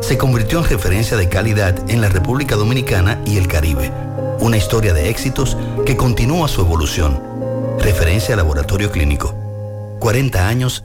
Se convirtió en referencia de calidad en la República Dominicana y el Caribe. Una historia de éxitos que continúa su evolución. Referencia Laboratorio Clínico. 40 años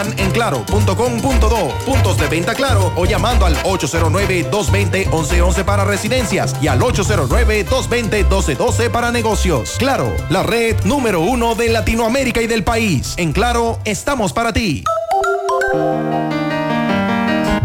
en claro.com.do, puntos de venta claro o llamando al 809-220-1111 para residencias y al 809-220-1212 para negocios. Claro, la red número uno de Latinoamérica y del país. En Claro, estamos para ti.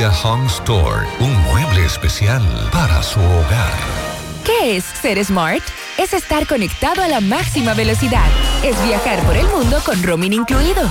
Home Store. Un mueble especial para su hogar. ¿Qué es ser smart? Es estar conectado a la máxima velocidad. Es viajar por el mundo con roaming incluido.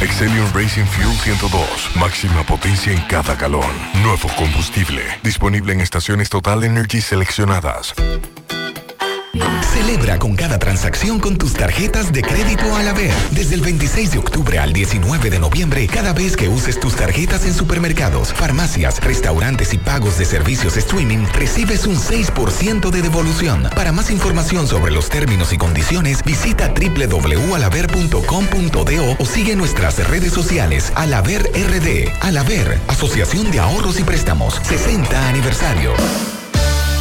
Excellium Racing Fuel 102. Máxima potencia en cada galón. Nuevo combustible. Disponible en estaciones Total Energy seleccionadas. Celebra con cada transacción con tus tarjetas de crédito Alaber. Desde el 26 de octubre al 19 de noviembre, cada vez que uses tus tarjetas en supermercados, farmacias, restaurantes y pagos de servicios streaming, recibes un 6% de devolución. Para más información sobre los términos y condiciones, visita www.alaber.com.do o sigue nuestras redes sociales Alaber RD. Alaber, Asociación de Ahorros y Préstamos, 60 aniversario.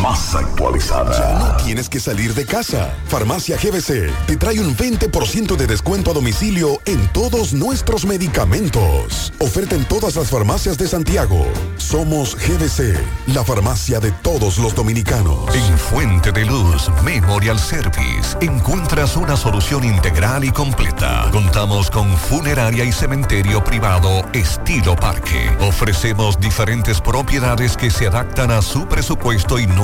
más actualizada. Ya no tienes que salir de casa. Farmacia GBC te trae un 20% de descuento a domicilio en todos nuestros medicamentos. Oferta en todas las farmacias de Santiago. Somos GBC, la farmacia de todos los dominicanos. En Fuente de Luz Memorial Service encuentras una solución integral y completa. Contamos con funeraria y cementerio privado estilo parque. Ofrecemos diferentes propiedades que se adaptan a su presupuesto y no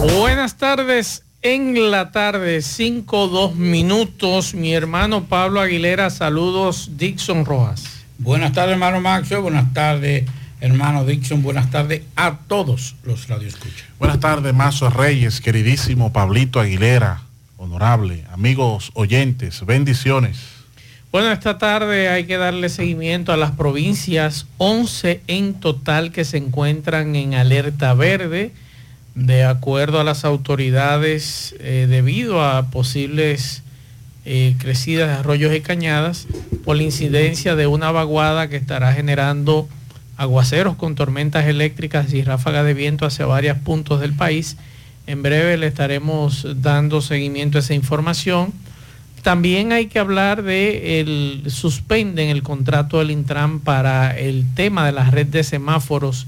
Buenas tardes. En la tarde, 5, 2 minutos. Mi hermano Pablo Aguilera, saludos, Dixon Rojas. Buenas tardes, hermano Maxo. Buenas tardes, hermano Dixon. Buenas tardes a todos los radioescuchas. Buenas tardes, Mazo Reyes, queridísimo Pablito Aguilera, honorable, amigos oyentes, bendiciones. Bueno, esta tarde hay que darle seguimiento a las provincias, 11 en total que se encuentran en alerta verde de acuerdo a las autoridades, eh, debido a posibles eh, crecidas de arroyos y cañadas, por la incidencia de una vaguada que estará generando aguaceros con tormentas eléctricas y ráfagas de viento hacia varios puntos del país. En breve le estaremos dando seguimiento a esa información. También hay que hablar de el suspenden el contrato del Intran para el tema de la red de semáforos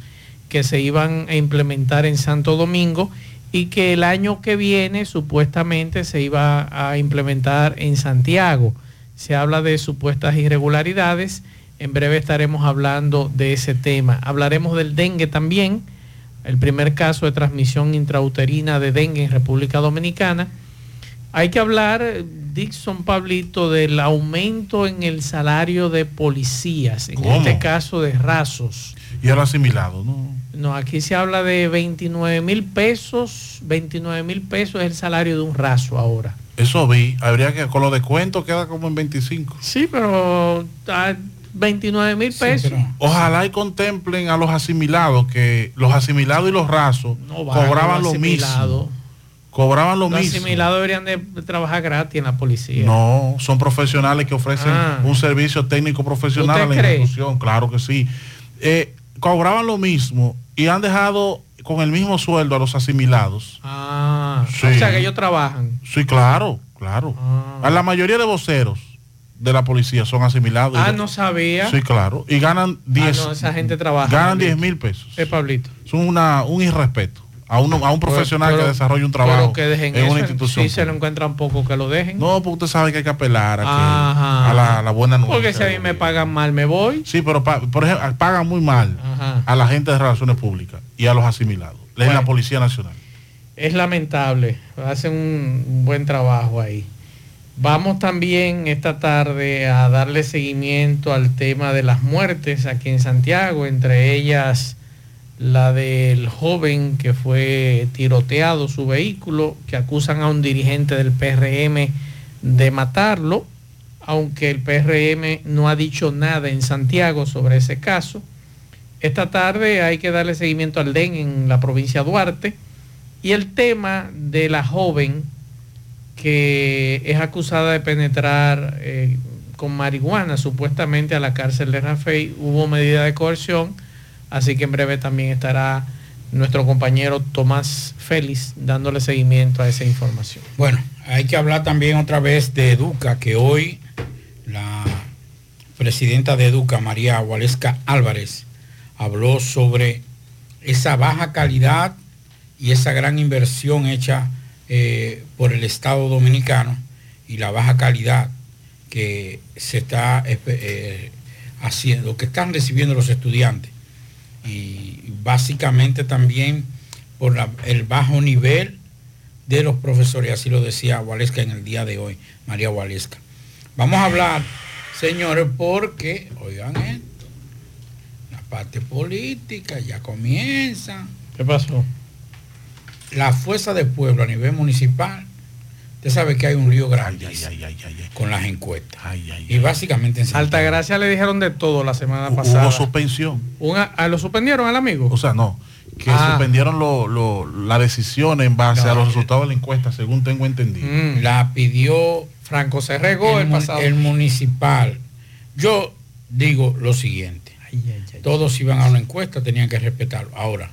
que se iban a implementar en Santo Domingo y que el año que viene supuestamente se iba a implementar en Santiago. Se habla de supuestas irregularidades. En breve estaremos hablando de ese tema. Hablaremos del dengue también, el primer caso de transmisión intrauterina de dengue en República Dominicana. Hay que hablar, Dixon Pablito, del aumento en el salario de policías, en ¿Cómo? este caso de rasos. Y el asimilado, ¿no? No, aquí se habla de 29 mil pesos. 29 mil pesos es el salario de un raso ahora. Eso vi. Habría que, con los descuentos queda como en 25. Sí, pero ah, 29 mil pesos. Ojalá y contemplen a los asimilados, que los asimilados y los rasos No cobraban los lo mismo. Cobraban lo Los mismo. asimilados deberían de trabajar gratis en la policía. No, son profesionales que ofrecen Ah. un servicio técnico profesional a ¿Usted la cree? institución, claro que sí. Eh, cobraban lo mismo y han dejado con el mismo sueldo a los asimilados. Ah, Sí. o sea que ellos trabajan. Sí, claro, claro. A la mayoría de voceros de la policía son asimilados. Ah, no sabía. Sí, claro. Y ganan 10. Ah, no, esa gente trabaja. ganan Pablito. 10 mil pesos. Eh, Pablito. Es una, un irrespeto a, uno, a un profesional Pero- que desarrolla un trabajo que dejen en eso, una institución. Si se lo encuentran poco, que lo dejen. No, porque usted sabe que hay que apelar a, que- a la, a la buena noticia. Porque si a mí me pagan mal, me voy. Sí, pero pa- por ejemplo, pagan muy mal Ajá. a la gente de relaciones públicas y a los asimilados. En Bueno. la Policía Nacional. Es lamentable. Hacen un buen trabajo ahí. Vamos también esta tarde a darle seguimiento al tema de las muertes aquí en Santiago, entre ellas la del joven que fue tiroteado su vehículo, que acusan a un dirigente del PRM de matarlo, aunque el PRM no ha dicho nada en Santiago sobre ese caso. Esta tarde hay que darle seguimiento al DEN en la provincia de Duarte y el tema de la joven que es acusada de penetrar eh, con marihuana supuestamente a la cárcel de Rafey. Hubo medida de coerción, así que en breve también estará nuestro compañero Tomás Félix dándole seguimiento a esa información. Bueno, hay que hablar también otra vez de Educa, que hoy la presidenta de Educa, María Waleska Álvarez, habló sobre esa baja calidad y esa gran inversión hecha eh, por el Estado Dominicano y la baja calidad que se está espe- eh, haciendo, que están recibiendo los estudiantes. Y básicamente también por la- el bajo nivel de los profesores, así lo decía Waleska en el día de hoy, María Waleska. Vamos a hablar, señores, porque, oigan esto, la parte política ya comienza. ¿Qué pasó? La fuerza del pueblo a nivel municipal, usted sabe que hay un lío grande con las encuestas. y básicamente en. Altagracia le dijeron de todo la semana Hubo pasada. suspensión. Una- ¿a ¿Lo suspendieron al amigo? O sea, no. Que Ah. suspendieron lo- lo- la decisión en base No, a los resultados de la encuesta, según tengo entendido. Mm. La pidió Franco se regó el, mu- pasado. el municipal. Yo digo lo siguiente. Todos iban a una encuesta, tenían que respetarlo. Ahora,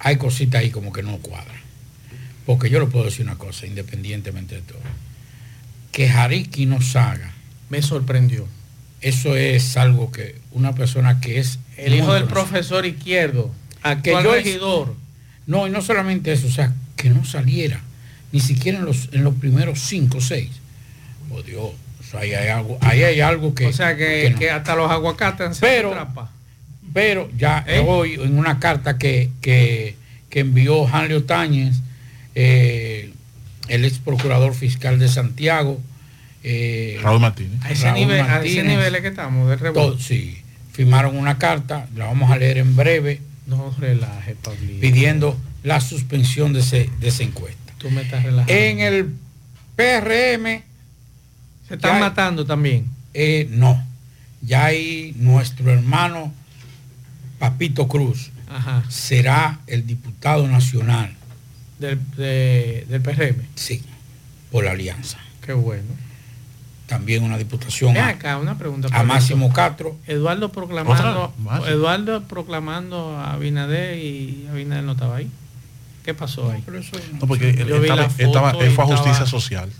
hay cositas ahí como que no cuadran. Porque yo le puedo decir una cosa, independientemente de todo. Que Jariki no haga. Me sorprendió. Eso es algo que una persona que es... El hijo del profesor izquierdo, yo regidor. No, y no solamente eso, o sea, que no saliera, ni siquiera en los, en los primeros cinco o seis. Oh Dios, ahí hay algo, ahí hay algo que... o sea que, no. que hasta los aguacates Pero- trampa. Pero ya ¿Eh? hoy, en una carta que, que, que envió Hanley Táñez, eh, el ex procurador fiscal de Santiago, eh, Raúl Martínez. A ese, Raúl nivel, a ese nivel es que estamos, del rebote. todos, sí, firmaron una carta, la vamos a leer en breve, No relaje, Pablito. pidiendo la suspensión de, ese, de esa encuesta. Tú me estás relajando. En el PRM Se están matando también. Eh, no, ya hay nuestro hermano Papito Cruz Ajá. será el diputado nacional, Del, de- del PRM. sí, por la alianza. Qué bueno. También una diputación Ven a, acá, una pregunta. a. Máximo Castro. Eduardo proclamando. Eduardo proclamando a Abinader y Abinader no estaba ahí. ¿Qué pasó ahí? Pero eso no, porque él, estaba, estaba- fue a justicia estaba- social.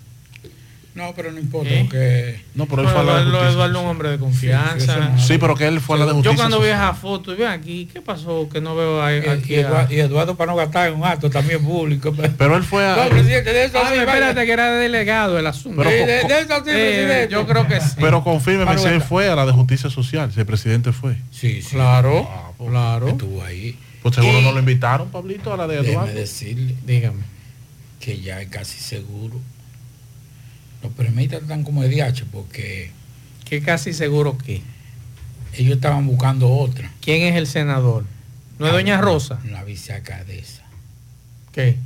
No, pero no importa, ¿Eh? porque No, pero él fue a la de Eduardo, es un hombre de confianza. Sí, pero que él fue a la de justicia Yo cuando vi social. esa foto y ven aquí, ¿qué pasó? Que no veo ahí- y, aquí. y a- Eduardo, y Eduardo para no gastar en un acto también público. Pero él fue a... No, presidente, de eso Ah, sí, espérate vaya. que era delegado el asunto. Pero Sí, de- de eso sí, Eh, presidente. yo creo que sí. Pero confírmeme si él fue a la de justicia social, si el presidente fue. Sí, sí. Claro, Ah, pues, claro. Estuvo ahí. Pues seguro Y- no lo invitaron, Pablito, a la de Déjeme Eduardo. decirle Dígame. que ya es casi seguro. Los permitas están como de DH porque Que casi seguro que. ellos estaban buscando otra. ¿Quién es el senador? ¿No es Doña Rosa? La vicealcaldesa ¿Qué?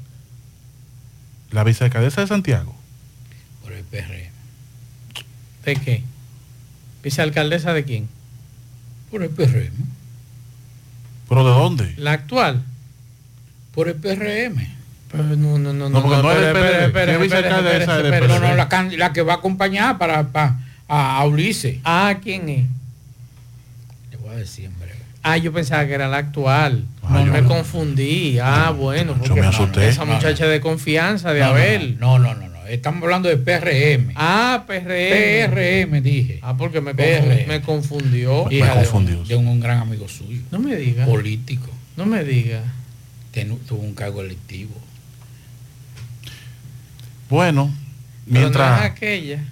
La vicealcaldesa de Santiago. por el PRM. ¿De qué? ¿Vicealcaldesa de quién? Por el PRM. ¿Pero de dónde? ¿La actual? Por el PRM. No, no, no, No, porque no es del espere, PRD. espere, ¿Qué espere, vicealcaldesa espere, es del espere, No, no, la, la que va a acompañar para, para a, a Ulises. Ah, ¿quién es? Le voy a decir en breve. Ah, yo pensaba que era la actual. Ah, no me no. confundí. Ah, bueno, yo porque me asusté. esa No, no. muchacha de confianza de no, no, Abel. No, no, no, no. Estamos hablando de PRM. Ah, PRM. PRM, dije. Ah, porque me, PRM. me confundió. Me Hija de un- confundió. De, un, gran amigo suyo. No me diga. Político. No me diga. Tuvo un cargo electivo. Bueno, Pero no es mientras... aquella.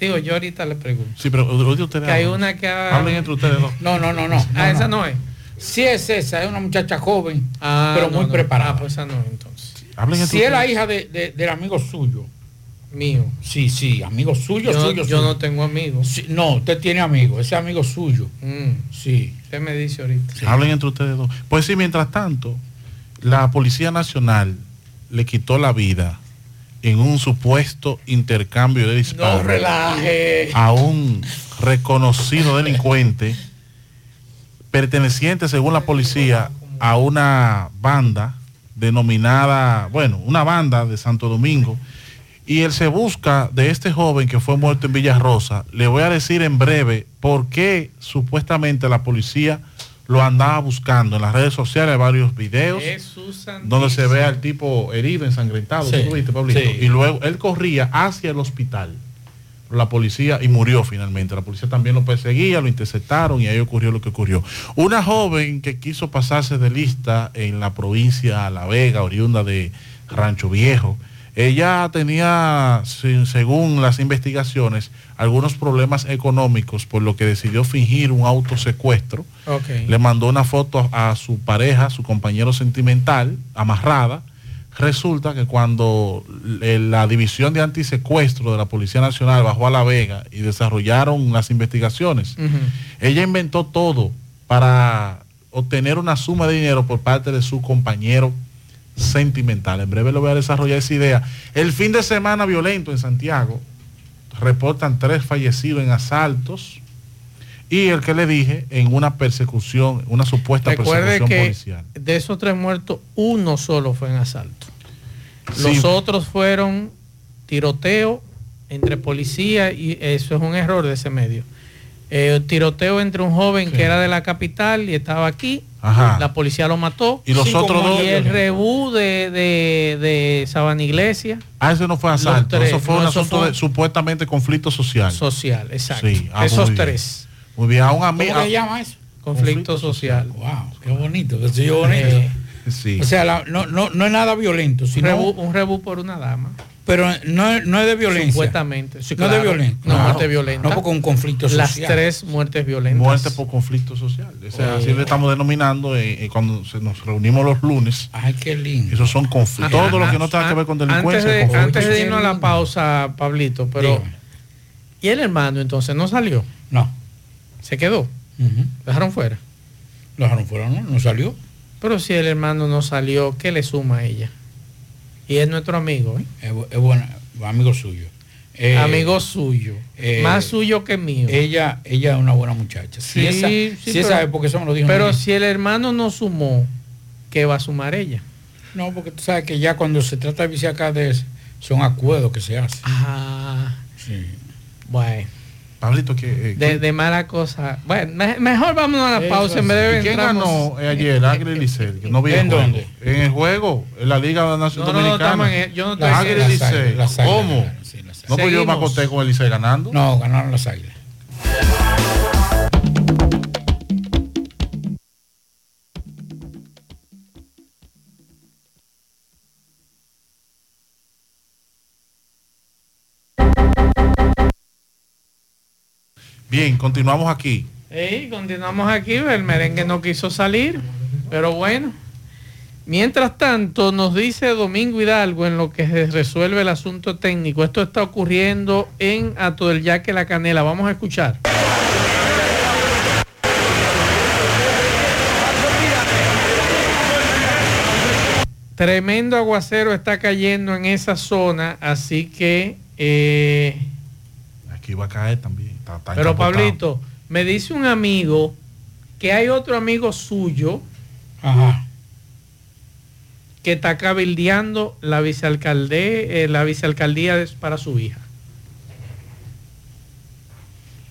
Digo, yo ahorita le pregunto. Sí, pero ustedes. Que hay una que ha- Hablen entre ustedes dos. No, no, no, no. Ah, esa no. es. Sí es esa, es una muchacha joven, Ah, pero no, muy no. preparada. Ah, pues esa no es entonces. Hablen entre si es la hija de, de- del amigo suyo. Mío. Sí, sí, amigo suyo, Yo, suyo, yo suyo. no tengo amigos. Sí, no, usted tiene amigo, ese amigo suyo. Mm, Sí. usted me dice ahorita. sí. Hablen entre ustedes dos. Pues sí, mientras tanto, la Policía Nacional le quitó la vida en un supuesto intercambio de disparos No relaje. a un reconocido delincuente perteneciente, según la policía, a una banda denominada, bueno, una banda de Santo Domingo. Y él se busca de este joven que fue muerto en Villarrosa. Le voy a decir en breve por qué supuestamente la policía lo andaba buscando. En las redes sociales hay varios videos donde se ve al tipo herido, ensangrentado. Sí, ¿Tú lo viste, Pablito? sí. Y luego él corría hacia el hospital. La policía y murió finalmente. La policía también lo perseguía, lo interceptaron y ahí ocurrió lo que ocurrió. Una joven que quiso pasarse de lista en la provincia de La Vega, oriunda de Rancho Viejo, Ella tenía, se- según las investigaciones, algunos problemas económicos, por lo que decidió fingir un autosecuestro. Ok. Le mandó una foto a, a su pareja, su compañero sentimental, amarrada. Resulta que cuando la división de antisecuestro de la Policía Nacional bajó a La Vega y desarrollaron las investigaciones, ella inventó todo para obtener una suma de dinero por parte de su compañero sentimental. En breve lo voy a desarrollar esa idea. El fin de semana violento en Santiago, reportan tres fallecidos en asaltos y el que le dije en una persecución, una supuesta Recuerde persecución que policial. de esos tres muertos, uno solo fue en asalto. Sí. Los otros fueron tiroteo entre policía y eso es un error de ese medio. Eh, tiroteo entre un joven que era de la capital y estaba aquí. Ajá. La policía lo mató. Y los otros dos- Y el rebú de, de, de Sabana Iglesia. Ah, ese no fue asalto, tres, eso fue no, un eso asunto fue- de supuestamente conflicto social. Social, exacto. Sí, ah, Esos muy tres. Muy bien, a un ¿Cómo amigo. que se llama eso? Conflicto, social. Wow, qué bonito. Eh, Sí. O sea, la- no, no, no es nada violento, un, sino, rebú, un rebú por una dama. Pero no, es- no es de violencia. Supuestamente. Sí, no es de violencia. No, muerte violenta. No porque un conflicto social. Las tres muertes violentas. Muerte por conflicto social. O sea, Oh. Así le estamos denominando eh, eh, cuando se nos reunimos los lunes. Ay, qué lindo. Esos son conflictos. Ajá. Todo lo que no tenga que ver con Antes delincuencia. de, es conflicto. antes de irnos a la pausa, Pablito, pero. Dígame. ¿Y el hermano entonces no salió? No. ¿Se quedó? ¿Dejaron fuera? Lo dejaron fuera, ¿no? No salió. Pero si el hermano no salió, ¿qué le suma a ella? Y es nuestro amigo, ¿eh? Es, bu- es buena, amigo suyo. Eh, amigo suyo. eh, más suyo que mío. Ella, ella es una buena muchacha. Sí, si esa, sí, si pero- esa sabe porque eso me lo dijo. Pero si el hermano no sumó, ¿qué va a sumar ella? No, porque tú sabes que ya cuando se trata de de son acuerdos que se hacen. Ah, Sí. bueno. Pablito, que, eh, De, de mala cosa. Bueno, me- mejor vámonos a la Eso pausa en vez de ¿Y ¿Quién ganó eh, ayer? Águila y Licey. que No vi el ¿En juego. dónde? En el juego, en la Liga Nacional No, no, no, Dominicana. estamos en- yo no estoy Águila y Licey. ¿Cómo? ganaron, sí, No, pues yo me acosté con el Licey ganando. No, ganaron las águilas. Bien, continuamos aquí. Continuamos aquí, el merengue no quiso salir, pero bueno. Mientras tanto, nos dice Domingo Hidalgo en lo que se resuelve el asunto técnico. Esto está ocurriendo en Ato del Yaque La Canela. Vamos a escuchar. Tremendo aguacero está cayendo en esa zona, así que... eh, Aquí va a caer también. Está- está pero. Pablito, me dice un amigo que hay otro amigo suyo Ajá. que está cabildeando la vicealcalde, eh, la vicealcaldía para su hija.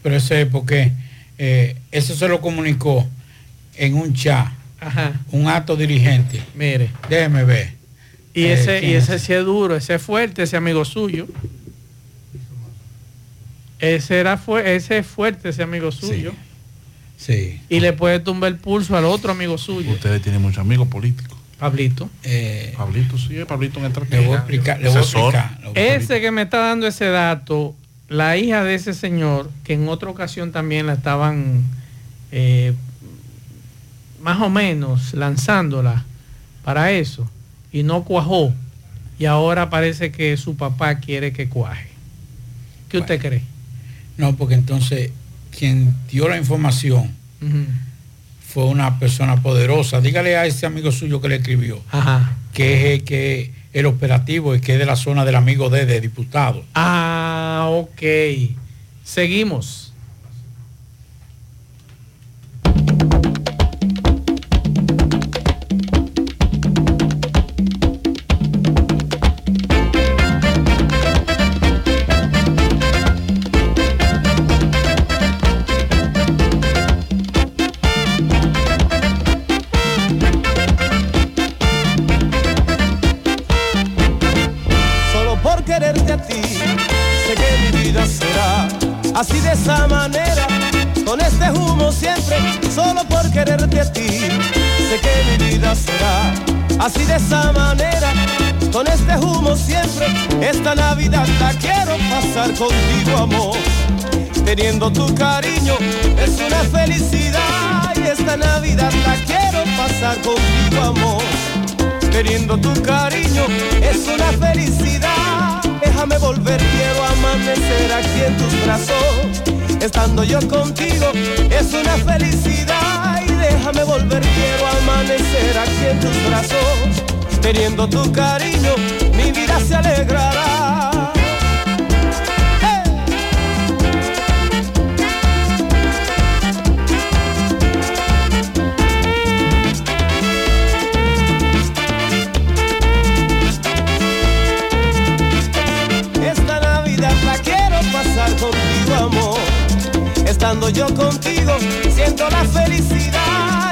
Pero ese es porque eh, eso se lo comunicó en un chat, Ajá. un acto dirigente. Mire. Déjeme ver. Y Eh, ese, y ¿quién ese es? sí es duro, ese es fuerte, ese amigo suyo. Ese era fue, ese es fuerte, ese amigo suyo. Sí. Y le puede tumbar el pulso al otro amigo suyo. Ustedes tienen muchos amigos políticos. Pablito. Eh, Pablito, sí, Pablito en el le voy a explicar. Le voy a Asesor. explicar. le voy a explicar. Ese que me está dando ese dato, la hija de ese señor, que en otra ocasión también la estaban eh, más o menos lanzándola para eso, y no cuajó, y ahora parece que su papá quiere que cuaje. ¿Qué usted cree? No, porque entonces quien dio la información fue una persona poderosa. Dígale a ese amigo suyo que le escribió Ajá. que es el que el operativo y que es de la zona del amigo de, de diputado. Ah, ok. Seguimos. Así de esa manera, con este humo siempre. Esta Navidad la quiero pasar contigo, amor. Teniendo tu cariño es una felicidad y esta Navidad la quiero pasar contigo, amor. Teniendo tu cariño es una felicidad. Déjame volver, quiero amanecer aquí en tus brazos. Estando yo contigo es una felicidad déjame volver, quiero amanecer aquí en tus brazos. Teniendo tu cariño, mi vida se alegrará. Esta Navidad la quiero pasar contigo, amor. Estando yo contigo, siento la felicidad.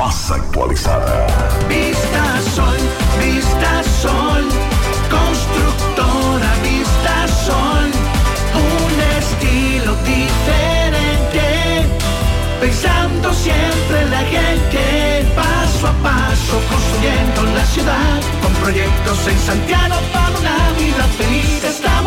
más actualizada. Vista Sol, Vista Sol, constructora Vista Sol, un estilo diferente, pensando siempre en la gente, paso a paso construyendo la ciudad, con proyectos en Santiago para una vida feliz,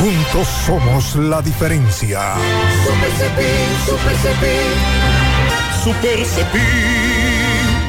Juntos somos la diferencia. Super Cepín, Super Cepín. Super Cepín.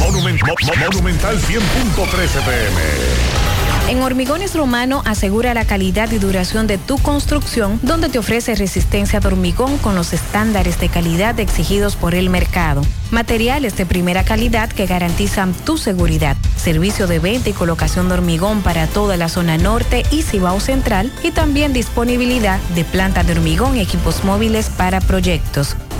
Monument- Mo- Mo- Monumental 100.13 pm. En Hormigones Romano asegura la calidad y duración de tu construcción, donde te ofrece resistencia de hormigón con los estándares de calidad exigidos por el mercado. Materiales de primera calidad que garantizan tu seguridad. Servicio de venta y colocación de hormigón para toda la zona norte y Cibao Central y también disponibilidad de planta de hormigón y equipos móviles para proyectos.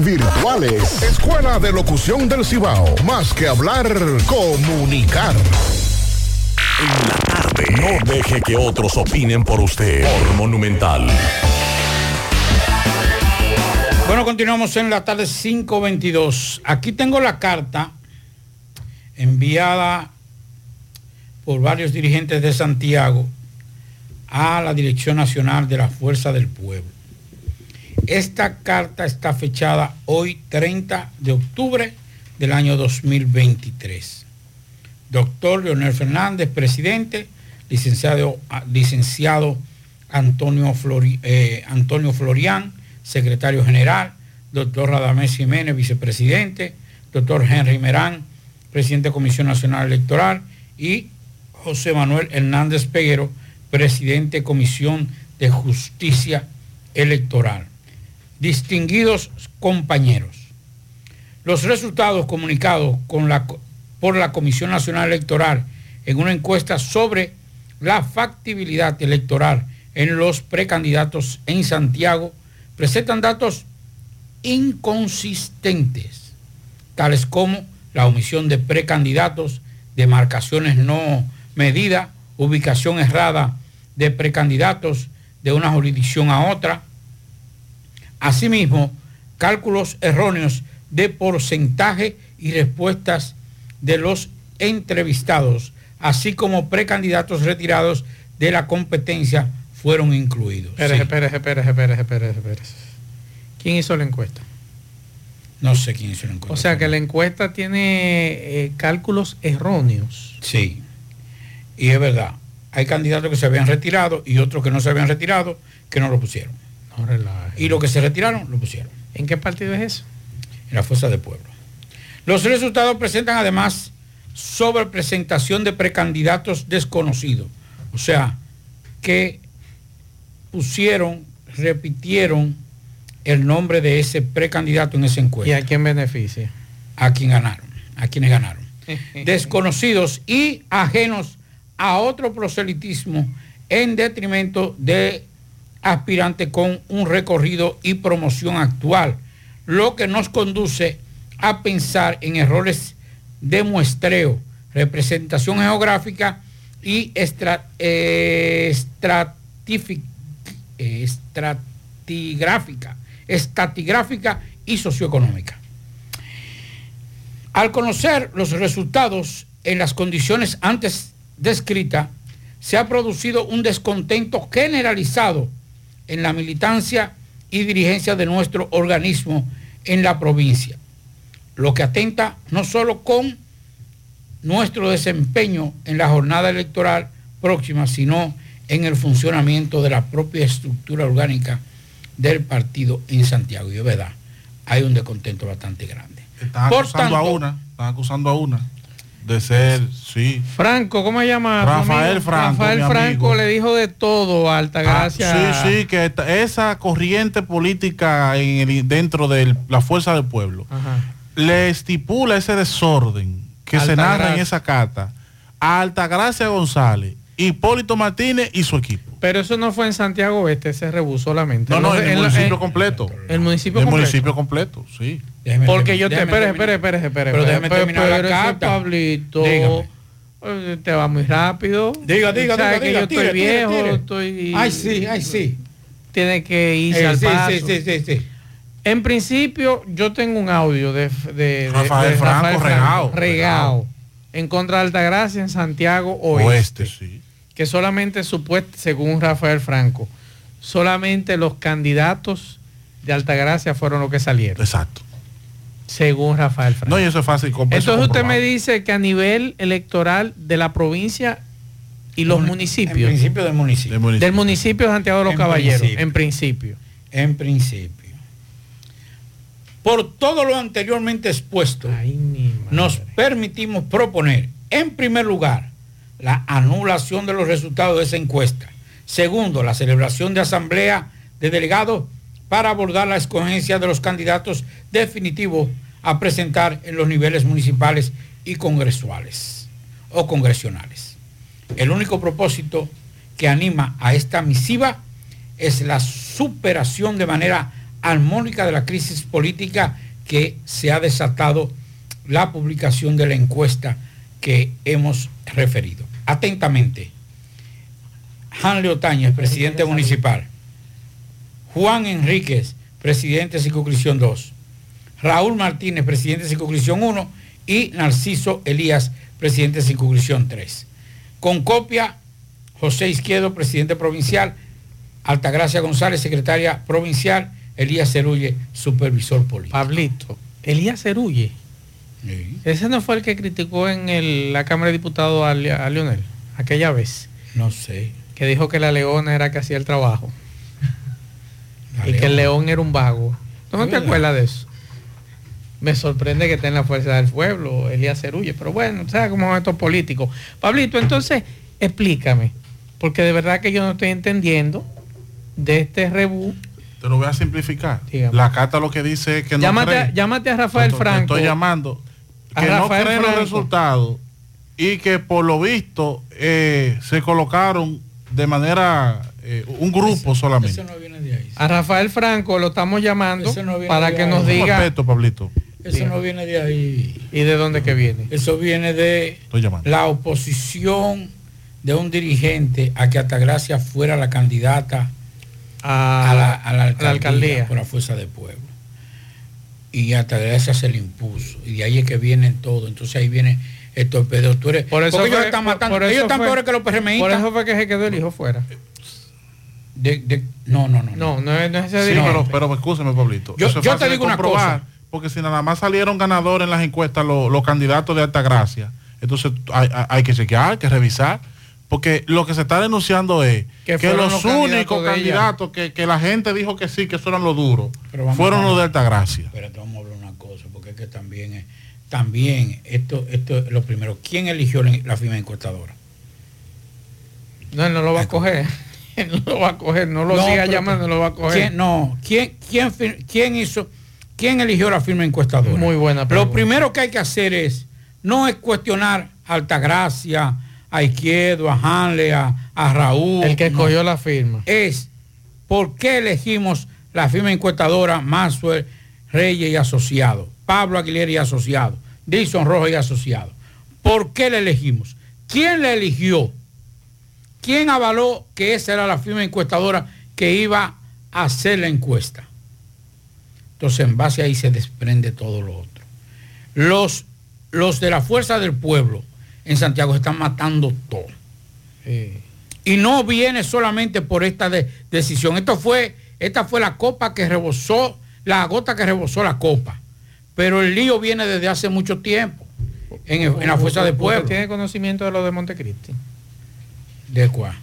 virtuales. Escuela de Locución del Cibao. Más que hablar, comunicar. En la tarde. No deje que otros opinen por usted. Por Monumental. Bueno, continuamos en la tarde 522. Aquí tengo la carta enviada por varios dirigentes de Santiago a la Dirección Nacional de la Fuerza del Pueblo. Esta carta está fechada hoy 30 de octubre del año 2023. Doctor Leonel Fernández, presidente, licenciado, licenciado Antonio, Flori, eh, Antonio Florián, secretario general, doctor Radamés Jiménez, vicepresidente, doctor Henry Merán, presidente de Comisión Nacional Electoral, y José Manuel Hernández Peguero, presidente de Comisión de Justicia Electoral. Distinguidos compañeros, los resultados comunicados por la Comisión Nacional Electoral en una encuesta sobre la factibilidad electoral en los precandidatos en Santiago presentan datos inconsistentes, tales como la omisión de precandidatos, demarcaciones no medidas, ubicación errada de precandidatos de una jurisdicción a otra. Asimismo, cálculos erróneos de porcentaje y respuestas de los entrevistados, así como precandidatos retirados de la competencia fueron incluidos. Espérese, espérese, espérese, espérese, espérese. ¿Quién hizo la encuesta? No sé quién hizo la encuesta. O sea que la encuesta tiene eh, cálculos erróneos. Sí. Y es verdad. Hay candidatos que se habían retirado y otros que no se habían retirado que no lo pusieron. Y los que se retiraron lo pusieron. ¿En qué partido es eso? En la Fuerza del Pueblo. Los resultados presentan además sobre presentación de precandidatos desconocidos. O sea, que pusieron, repitieron el nombre de ese precandidato en ese encuentro. ¿Y a quién beneficia? A quien ganaron, a quienes ganaron. Desconocidos y ajenos a otro proselitismo en detrimento de aspirantes con un recorrido y promoción actual, lo que nos conduce a pensar en errores de muestreo, representación geográfica y eh, estratigráfica, estatigráfica y socioeconómica. Al conocer los resultados en las condiciones antes descritas, se ha producido un descontento generalizado en la militancia y dirigencia de nuestro organismo en la provincia, lo que atenta no solo con nuestro desempeño en la jornada electoral próxima, sino en el funcionamiento de la propia estructura orgánica del partido en Santiago. Y es verdad, hay un descontento bastante grande. Están acusando a una, están acusando a una de ser, sí. Franco, ¿cómo se llama? Rafael? Franco, Rafael Franco le dijo de todo Altagracia. Ah, sí, sí, que esta- esa corriente política en el- dentro de la fuerza del pueblo Ajá. le estipula ese desorden que se narra en esa carta a Altagracia González, Hipólito Martínez y su equipo. Pero eso no fue en Santiago Oeste, ese rebus solamente. No, no, en el municipio completo. El municipio el completo. municipio completo, sí. Porque yo te. terminar. espere, espere, espere. Pero espere, terminar pero ese carta. Pablito. Dígame. eh, Te va muy rápido. Diga, diga, diga, que diga, yo tire, estoy tire, viejo, tire. estoy. Ay, sí, ay, sí. Tiene que irse Eh, al sí, paso. sí, sí, sí. En principio, yo tengo un audio de, de- de- Rafael Franco, regao, regao, en contra de Altagracia en Santiago Oeste. Oeste, sí. Que solamente supuesto, según Rafael Franco, solamente los candidatos de Altagracia fueron los que salieron. Exacto. Según Rafael Franco. No, y eso es fácil. eso Entonces usted me dice que a nivel electoral de la provincia y los En municipios. principio del municipio. Del municipio. Del municipio de Santiago de los En Caballeros, principio. en principio. En principio. Por todo lo anteriormente expuesto, nos permitimos proponer, en primer lugar, la anulación de los resultados de esa encuesta. Segundo, la celebración de asamblea de delegados para abordar la escogencia de los candidatos definitivos a presentar en los niveles municipales y congresuales o congresionales. El único propósito que anima a esta misiva es la superación de manera armónica de la crisis política que se ha desatado la publicación de la encuesta que hemos referido. Atentamente, Hanle Otañez, presidente municipal. Juan Enríquez, presidente de Circunscripción 2. Raúl Martínez, presidente de Circunscripción 1. Y Narciso Elías, presidente de Circunscripción 3. Con copia, José Izquierdo, presidente provincial. Altagracia González, secretaria provincial. Elías Cerulle, supervisor político. Pablito, Elías Cerulle. Ese no fue el que criticó en la Cámara de Diputados a, a Leonel, aquella vez. No sé. Que dijo que la leona era que hacía el trabajo. Y que el león era un vago. ¿Tú no te acuerdas de eso? Me sorprende que esté en la fuerza del pueblo, Elías Cerulle, pero bueno, ¿sabes cómo son estos políticos? Pablito, entonces, explícame, porque de verdad que yo no estoy entendiendo de este rebú. Te lo voy a simplificar. La carta lo que dice es que no llámate, cree. A, llámate a Rafael te Franco. estoy llamando. A Que no Rafael creen los resultados y que por lo visto eh, se colocaron de manera eh, un grupo solamente. A Rafael Franco lo estamos llamando no para que ahí. nos diga. respeto, Pablito. Eso no viene de ahí. ¿Y de dónde que viene? Eso viene de la oposición de un dirigente a que Altagracia fuera la candidata a, la, a la alcaldía, alcaldía. por la fuerza del pueblo. Y Altagracia se le impuso. Y de ahí es que vienen todo. Entonces ahí viene el torpedeo. Tú eres, Por eso porque ellos fue- están por- matando. por ellos están fue- peores que los PRMistas. Por eso fue que se quedó el hijo fuera. De- de- no, no, no. No, no es, ese Sí, pero, pero escúchame, Pablito. Yo- yo te digo una cosa. Porque si nada más salieron ganadores en las encuestas los, los candidatos de alta gracia, entonces hay, que chequear, hay que revisar. Porque lo que se está denunciando es Que los, únicos candidatos que, que la gente dijo que sí, que eso eran los duros, fueron los de alta gracia. Pero vamos a hablar una cosa, porque es que también es, también esto, esto es lo primero. ¿Quién eligió la, la firma encuestadora? No, él no lo va a coger. No lo va a coger. No lo No, siga llamando, lo va a coger. ¿Quién, no, ¿quién, quién, quién hizo, quién eligió la firma encuestadora? Muy buena Lo primero que hay que hacer es, no es cuestionar a Altagracia, a Izquierdo, a Hanle, a, a Raúl. El que no. escogió la firma. Es, ¿por qué elegimos la firma encuestadora Maxwell Reyes y Asociado, Pablo Aguilera y Asociado, Dixon Rojo y Asociado? ¿Por qué la elegimos? ¿Quién la eligió? ¿Quién avaló que esa era la firma encuestadora que iba a hacer la encuesta? Entonces, en base a ahí se desprende todo lo otro. Los, los de la fuerza del pueblo en Santiago están matando todo. Y no viene solamente por esta de- decisión. Esto fue, esta fue la copa que rebosó, la gota que rebosó la copa. Pero el lío viene desde hace mucho tiempo en, en la fuerza del ¿Usted pueblo. tiene conocimiento de lo de Montecristi? ¿De cuál?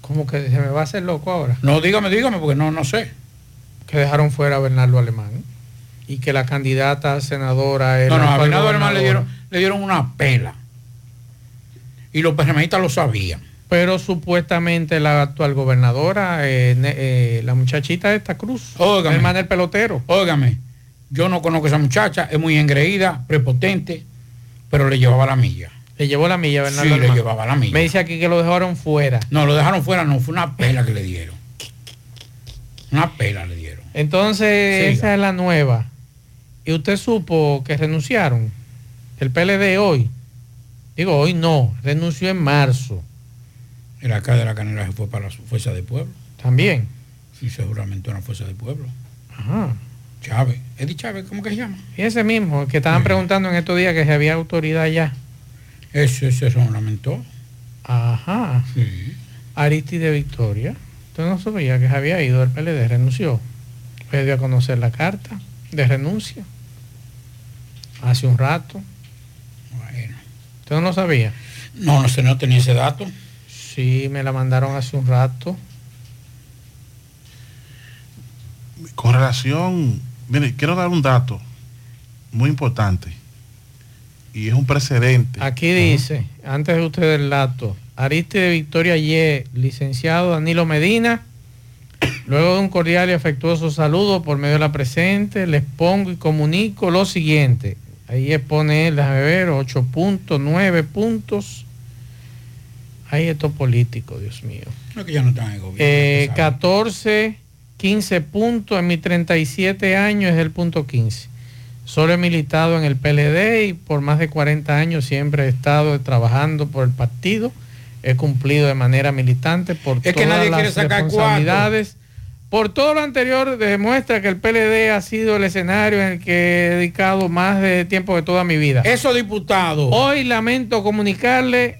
¿Cómo que se me va a hacer loco ahora? No, dígame, dígame, porque no, no sé. Que dejaron fuera a Bernardo Alemán. Y que la candidata senadora es No, no, a Bernardo Alemán le dieron, le dieron una pela. Y los PRMistas lo sabían. Pero supuestamente la actual gobernadora, eh, eh, la muchachita de esta cruz, Óigame. hermana del pelotero. Óigame, yo no conozco a esa muchacha, es muy engreída, prepotente, pero le llevaba la milla. Le llevó la milla, Bernardo Sí, le llevaba la milla. Me dice aquí que lo dejaron fuera. No, lo dejaron fuera, no, fue una pela que le dieron. Una pela le dieron. Entonces, Siga. esa es la nueva. Y usted supo que renunciaron. El PLD hoy. Digo, hoy no. Renunció en marzo. El alcalde de la Canela se fue para la fuerza del pueblo. También. Sí, seguramente una fuerza del pueblo. Ajá. Chávez. Eddie Chávez, ¿cómo que se llama? Y ese mismo, que estaban preguntando en estos días que si había autoridad ya. Ese, se lamentó. Ajá. Aristide Victoria. Usted no sabía que se había ido del PLD, renunció. Usted dio a conocer la carta de renuncia. Hace un rato. Bueno. ¿Usted no lo sabía? No, no sé, no tenía ese dato. Sí, me la mandaron hace un rato. Con relación Mire, quiero dar un dato muy importante. Y es un precedente. Aquí dice, antes de usted el dato, Aristide Victoria Ye, licenciado Danilo Medina, luego de un cordial y afectuoso saludo por medio de la presente, les pongo y comunico lo siguiente. Ahí expone él, déjame ver, 8.9 puntos. Ahí esto político, Dios mío. No, que ya no están en el gobierno. Eh, 14, 15 puntos en mis 37 años es el punto 15. Solo he militado en el PLD y por más de 40 años siempre he estado trabajando por el partido. He cumplido de manera militante por Es que todas nadie las responsabilidades. Por todo lo anterior demuestra que el PLD ha sido el escenario en el que he dedicado más de tiempo de toda mi vida. Eso diputado. Hoy lamento comunicarle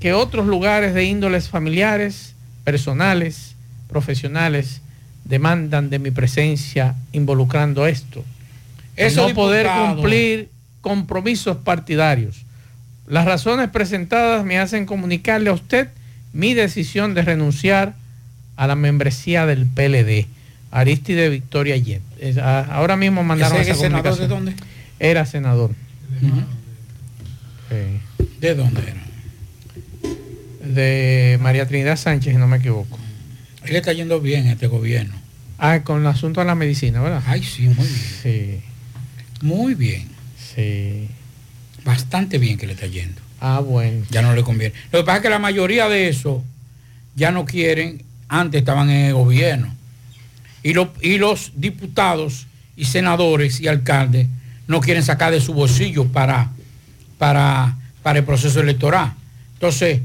que otros lugares de índoles familiares, personales, profesionales, demandan de mi presencia involucrando esto. Eso, no poder cumplir compromisos partidarios. Las razones presentadas me hacen comunicarle a usted mi decisión de renunciar a la membresía del PLD. Aristide Victoria a- Ahora mismo mandaron ¿Ese esa senador de dónde? Era senador. ¿De dónde era? De María Trinidad Sánchez, si no me equivoco. Él está yendo bien este gobierno. Ah, con el asunto de la medicina, ¿verdad? Ay, sí, muy bien. Sí. Muy bien. Sí. Bastante bien que le está yendo. Ah, bueno. Ya no le conviene. Lo que pasa es que la mayoría de eso ya no quieren, antes estaban en el gobierno. Y, lo- y los diputados y senadores y alcaldes no quieren sacar de su bolsillo para, para, para el proceso electoral. Entonces,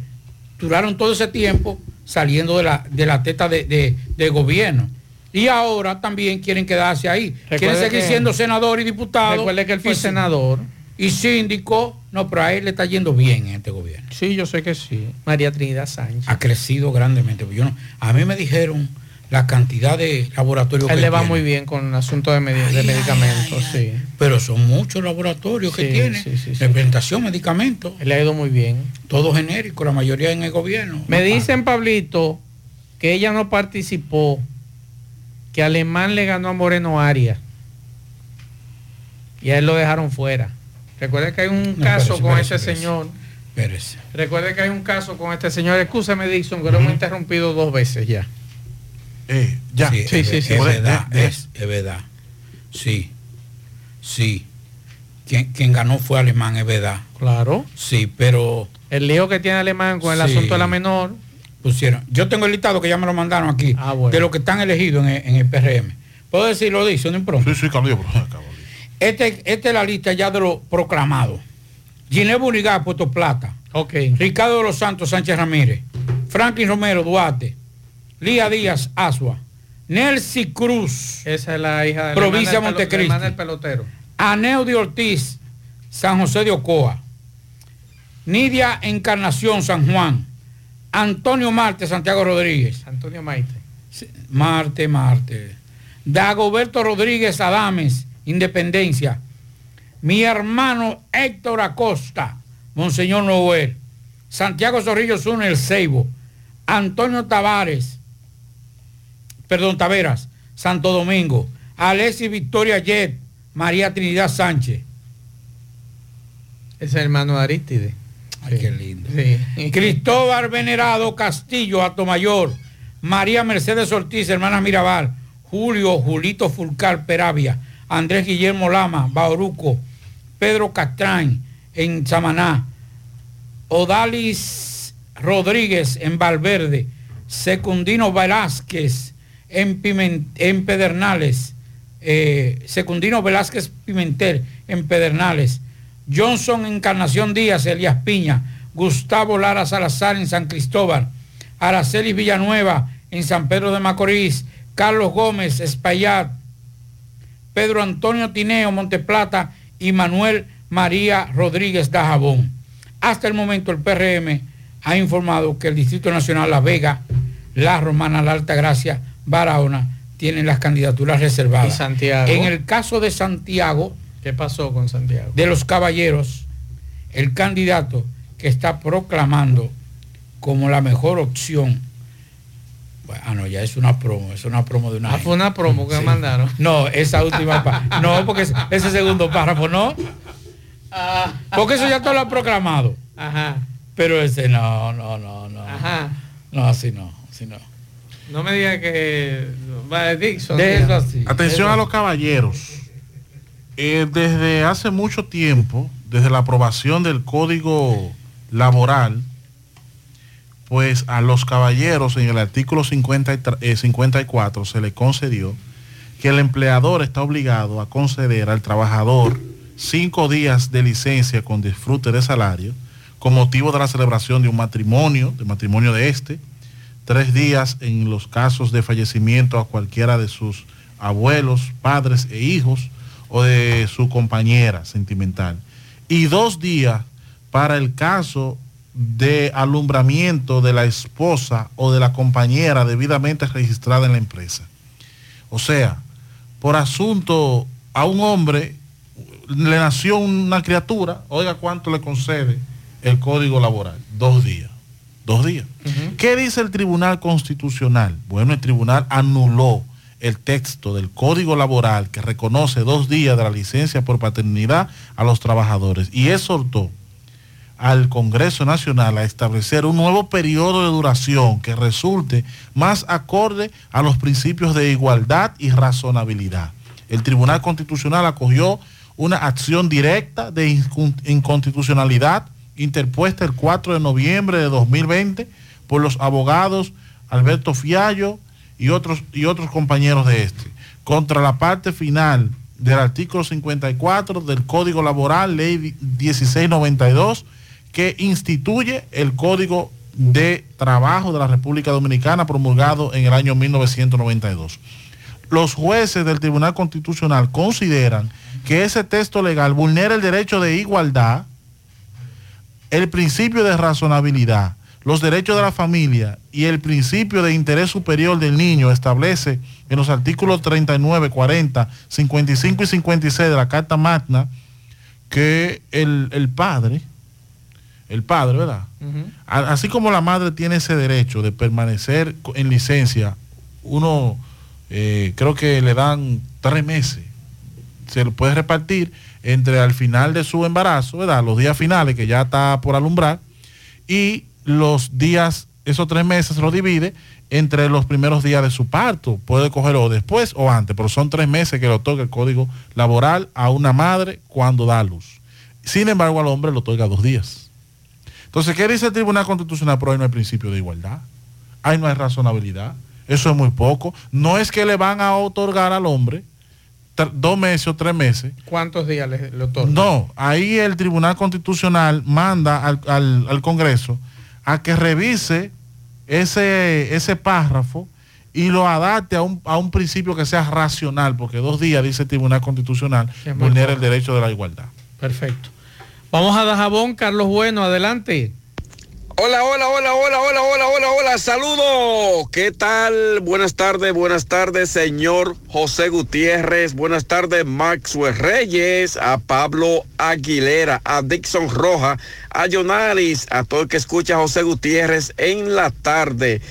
duraron todo ese tiempo saliendo de la, de la teta de, de- del gobierno. Y ahora también quieren quedarse ahí. quieren seguir que- siendo senador y diputado. Recuerde que él fue y- senador. Y síndico. No, pero a él le está yendo bien en este gobierno. Sí, yo sé que sí. María Trinidad Sánchez. Ha crecido grandemente. Yo no- a mí me dijeron la cantidad de laboratorios Él que le va tiene. muy bien con el asunto de, medi- de medicamentos, sí. Pero son muchos laboratorios que tiene. sí, sí. Representación, medicamentos. Él le ha ido muy bien. Todo genérico, la mayoría en el gobierno. Me dicen, Pablito, que ella no participó, que Alemán le ganó a Moreno Arias. Y a él lo dejaron fuera. Recuerde que hay un No, caso con espérese. señor. Espérese. Recuerde que hay un caso con este señor. Escúchame, Dixon, que lo hemos interrumpido dos veces ya. ya. Sí, Sí, es, sí, sí. es verdad, de- es, es verdad. Sí, sí. Quien, quien ganó fue Alemán, es verdad. Claro. Sí, pero... El lío que tiene Alemán con el Sí. asunto de la menor. Pusieron. Yo tengo el listado que ya me lo mandaron aquí. Ah, bueno. De los que están elegidos en el, en el PRM. ¿Puedo decirlo, dice, no pronto? Sí, sí, Este, esta es la lista ya de los proclamados. Ginés Burigar, Puerto Plata. Ok. Ricardo de los Santos Sánchez Ramírez. Franklin Romero Duarte. Lía Díaz Asua. Nelcy Cruz. Esa es la hija de Provincia la Montecristi. del pelotero. Aneo de Ortiz, San José de Ocoa. Nidia Encarnación, San Juan. Antonio Marte, Santiago Rodríguez. Antonio Maite. Marte, Marte. Dagoberto Rodríguez Adames, Independencia. Mi hermano Héctor Acosta, Monseñor Noel. Santiago Zorrillo Zuna, El Ceibo. Antonio Tavares, perdón, Taveras, Santo Domingo. Alexis Victoria Jet, María Trinidad Sánchez. Es el hermano de Aristide. Ay, qué lindo. Sí. Cristóbal Venerado Castillo, Atomayor. María Mercedes Ortiz, hermana Mirabal. Julio Julito Fulcar Peravia. Andrés Guillermo Lama, Bauruco. Pedro Castrán en Samaná. Odalis Rodríguez en Valverde. Secundino Velázquez en, en Pedernales. Eh, Secundino Velázquez Pimentel en Pedernales. Johnson Encarnación Díaz, Elías Piña, Gustavo Lara Salazar en San Cristóbal, Aracelis Villanueva en San Pedro de Macorís, Carlos Gómez Espaillat, Pedro Antonio Tineo Monteplata y Manuel María Rodríguez Dajabón. Hasta el momento el PRM ha informado que el Distrito Nacional La Vega, La Romana, La Alta Gracia, Barahona tienen las candidaturas reservadas. Y Santiago. En el caso de Santiago, ¿Qué pasó con Santiago? de los caballeros, el candidato que está proclamando como la mejor opción Ah, no, ya es una promo, es una promo de una. Ah, fue una promo que Sí. me mandaron. No, esa última pa- No, porque es- ese segundo párrafo, no. Porque eso ya todo lo ha proclamado. Ajá. Pero ese no, no, no, no. Ajá. No, así no, así no. No me diga que va Dixon. De eso así. Atención a los caballeros. Eh, desde hace mucho tiempo, desde la aprobación del Código Laboral, pues a los caballeros en el artículo 50 y tra- eh, 54 se le concedió que el empleador está obligado a conceder al trabajador cinco días de licencia con disfrute de salario con motivo de la celebración de un matrimonio, de matrimonio de este, tres días en los casos de fallecimiento a cualquiera de sus abuelos, padres e hijos o de su compañera sentimental. Y dos días para el caso de alumbramiento de la esposa o de la compañera debidamente registrada en la empresa. O sea, por asunto a un hombre le nació una criatura, oiga cuánto le concede el código laboral, dos días. Dos días. ¿Qué dice el Tribunal Constitucional? Bueno, el tribunal anuló el texto del Código Laboral que reconoce dos días de la licencia por paternidad a los trabajadores y exhortó al Congreso Nacional a establecer un nuevo periodo de duración que resulte más acorde a los principios de igualdad y razonabilidad. El Tribunal Constitucional acogió una acción directa de incon- inconstitucionalidad interpuesta el 4 de noviembre de 2020 por los abogados Alberto Fiallo y otros, y otros compañeros de este, contra la parte final del artículo 54 del Código Laboral, Ley 1692, que instituye el Código de Trabajo de la República Dominicana promulgado en el año 1992. Los jueces del Tribunal Constitucional consideran que ese texto legal vulnera el derecho de igualdad, el principio de razonabilidad, los derechos de la familia y el principio de interés superior del niño establece en los artículos 39, 40, 55 y 56 de la Carta Magna que el, el padre, el padre, ¿verdad? Así como la madre tiene ese derecho de permanecer en licencia, uno eh, creo que le dan tres meses. Se lo puede repartir entre al final de su embarazo, ¿verdad? Los días finales que ya está por alumbrar y los días, esos tres meses se lo divide entre los primeros días de su parto. Puede cogerlo después o antes, pero son tres meses que le otorga el código laboral a una madre cuando da a luz. Sin embargo, al hombre le otorga dos días. Entonces, ¿qué dice el Tribunal Constitucional? Pero ahí no hay principio de igualdad. Ahí no hay razonabilidad. Eso es muy poco. No es que le van a otorgar al hombre dos meses o tres meses. ¿Cuántos días le, le otorga? No, ahí el Tribunal Constitucional manda al, al- al Congreso a que revise ese, ese párrafo y lo adapte a un, a un principio que sea racional, porque dos días, dice el Tribunal Constitucional, vulnera el derecho de la igualdad. Perfecto. Vamos a Dajabón, Carlos Bueno, adelante. Hola, hola, hola, hola, hola, hola, hola, hola, saludos. ¿Qué tal? Buenas tardes, buenas tardes, señor José Gutiérrez. Buenas tardes, Maxwell Reyes, a Pablo Aguilera, a Dixon Roja, a Jonaris, a todo el que escucha a José Gutiérrez en la tarde.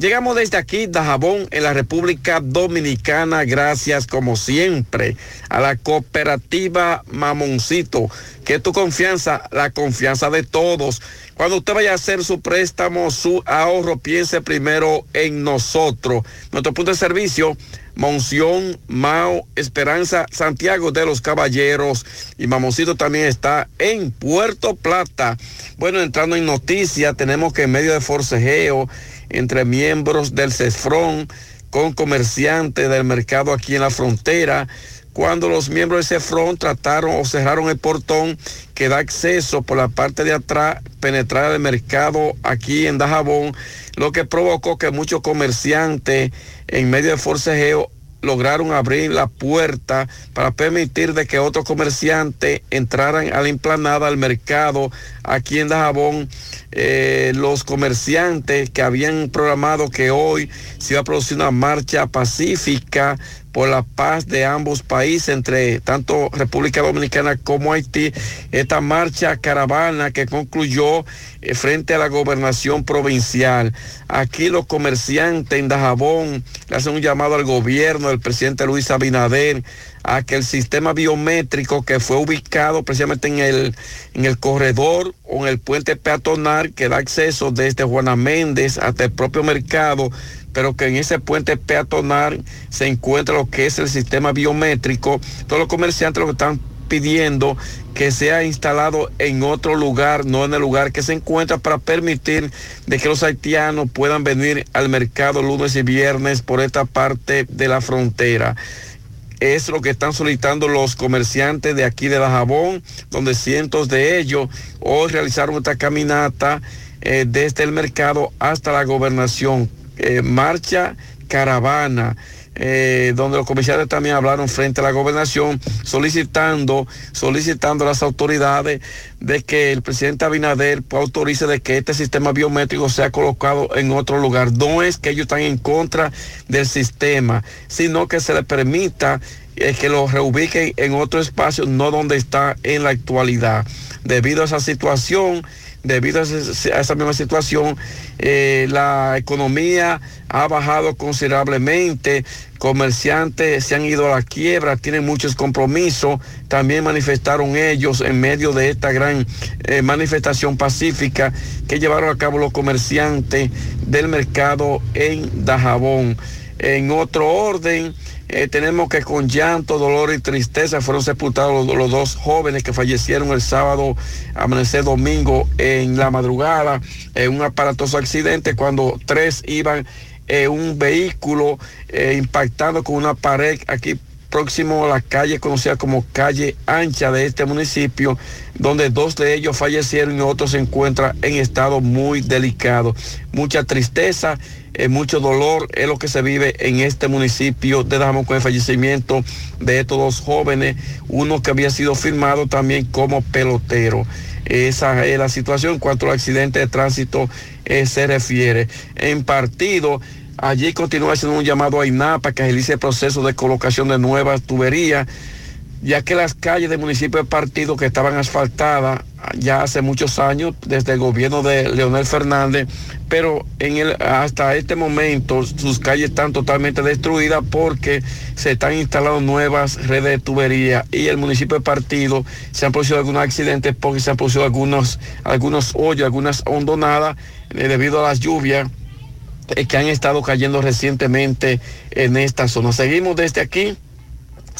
Llegamos desde aquí, Dajabón, en la República Dominicana, gracias como siempre a la cooperativa Mamoncito, que es tu confianza, la confianza de todos. Cuando usted vaya a hacer su préstamo, su ahorro, piense primero en nosotros. Nuestro punto de servicio, Monción, Mao, Esperanza, Santiago de los Caballeros y Mamoncito también está en Puerto Plata. Bueno, entrando en noticias, tenemos que en medio de forcejeo entre miembros del CESFRON con comerciantes del mercado aquí en la frontera, cuando los miembros de CESFRON trataron o cerraron el portón que da acceso por la parte de atrás, penetrar al mercado aquí en Dajabón, lo que provocó que muchos comerciantes en medio de forcejeo lograron abrir la puerta para permitir de que otros comerciantes entraran a la implanada al mercado aquí en Dajabón. Eh, los comerciantes que habían programado que hoy se iba a producir una marcha pacífica por la paz de ambos países, entre tanto República Dominicana como Haití. Esta marcha caravana que concluyó eh, frente a la gobernación provincial. Aquí los comerciantes en Dajabón le hacen un llamado al gobierno del presidente Luis Abinader a que el sistema biométrico que fue ubicado precisamente en el, en el corredor o en el puente peatonal que da acceso desde Juana Méndez hasta el propio mercado, pero que en ese puente peatonal se encuentra lo que es el sistema biométrico. Todos los comerciantes lo que están pidiendo que sea instalado en otro lugar, no en el lugar que se encuentra, para permitir de que los haitianos puedan venir al mercado lunes y viernes por esta parte de la frontera es lo que están solicitando los comerciantes de aquí de La Jabón, donde cientos de ellos hoy realizaron esta caminata eh, desde el mercado hasta la gobernación. Eh, marcha caravana. Eh, donde los comerciantes también hablaron frente a la gobernación solicitando, solicitando a las autoridades de que el presidente Abinader autorice de que este sistema biométrico sea colocado en otro lugar. No es que ellos están en contra del sistema, sino que se le permita eh, que lo reubiquen en otro espacio, no donde está en la actualidad. Debido a esa situación, debido a, esa misma situación, eh, la economía ha bajado considerablemente, comerciantes se han ido a la quiebra, tienen muchos compromisos, también manifestaron ellos en medio de esta gran eh, manifestación pacífica que llevaron a cabo los comerciantes del mercado en Dajabón. En otro orden, eh, tenemos que con llanto, dolor y tristeza fueron sepultados los, dos jóvenes que fallecieron el sábado, amanecer domingo en la madrugada, en un aparatoso accidente cuando tres iban en un vehículo eh, impactando con una pared aquí próximo a la calle conocida como calle ancha de este municipio, donde dos de ellos fallecieron y otro se encuentra en estado muy delicado. Mucha tristeza eh, mucho dolor es lo que se vive en este municipio de Dajabón con el fallecimiento de estos dos jóvenes, uno que había sido firmado también como pelotero. Esa es la situación en cuanto al accidente de tránsito eh, se refiere. En partido, allí continúa haciendo un llamado a INAPA que agilice el proceso de colocación de nuevas tuberías ya que las calles del municipio de Partido que estaban asfaltadas ya hace muchos años desde el gobierno de Leonel Fernández, pero en el, hasta este momento sus calles están totalmente destruidas porque se están instalando nuevas redes de tubería y el municipio de Partido se han producido algunos accidentes porque se han producido algunos, algunos hoyos, algunas hondonadas eh, debido a las lluvias eh, que han estado cayendo recientemente en esta zona. Seguimos desde aquí.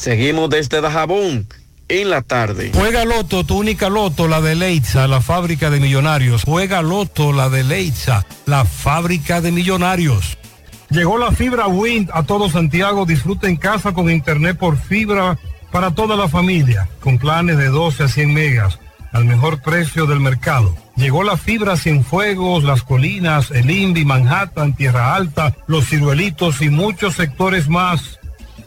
Seguimos desde Dajabón en la tarde. Juega Loto, tu única Loto, la de Leitza, la fábrica de millonarios. Juega Loto, la de Leitza, la fábrica de millonarios. Llegó la fibra Wind a todo Santiago. Disfruta en casa con internet por fibra para toda la familia, con planes de 12 a 100 megas, al mejor precio del mercado. Llegó la fibra Cienfuegos, Las Colinas, El Indy, Manhattan, Tierra Alta, Los Ciruelitos y muchos sectores más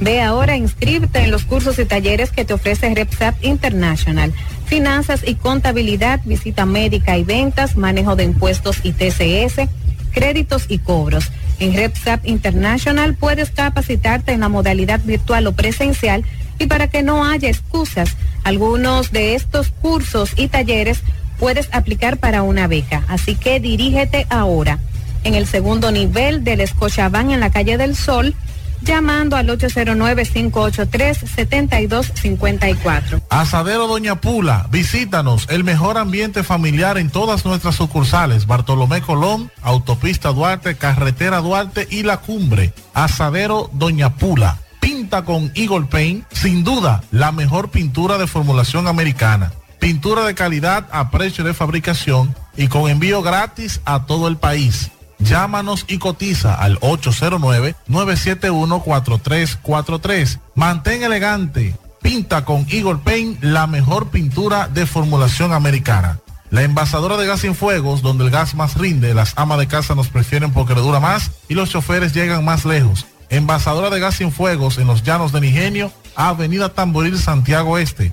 Ve ahora e inscríbete en los cursos y talleres que te ofrece RepSap International. Finanzas y contabilidad, visita médica y ventas, manejo de impuestos y TCS, créditos y cobros. En RepSap International puedes capacitarte en la modalidad virtual o presencial y para que no haya excusas, algunos de estos cursos y talleres puedes aplicar para una beca. Así que dirígete ahora en el segundo nivel del Escochabán en la calle del Sol llamando al 809-583-7254. Asadero Doña Pula, visítanos, el mejor ambiente familiar en todas nuestras sucursales, Bartolomé Colón, Autopista Duarte, Carretera Duarte y La Cumbre. Asadero Doña Pula, pinta con Eagle Paint, sin duda, la mejor pintura de formulación americana Pintura de calidad a precio de fabricación y con envío gratis a todo el país. Llámanos y cotiza al 809-971-4343. Mantén elegante. Pinta con Eagle Paint la mejor pintura de formulación americana. La envasadora de gas sin fuegos, donde el gas más rinde, las amas de casa nos prefieren porque le dura más y los choferes llegan más lejos. Envasadora de gas sin fuegos en los llanos de Nigenio, Avenida Tamboril, Santiago Este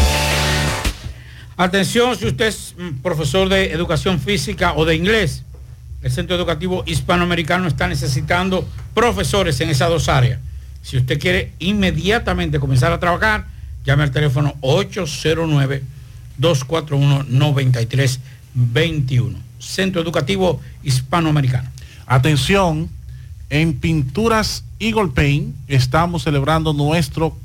Atención, si usted es profesor de educación física o de inglés, el Centro Educativo Hispanoamericano está necesitando profesores en esas dos áreas. Si usted quiere inmediatamente comenzar a trabajar, llame al teléfono 809-241-9321. Centro Educativo Hispanoamericano. Atención, en Pinturas Eagle Paint estamos celebrando nuestro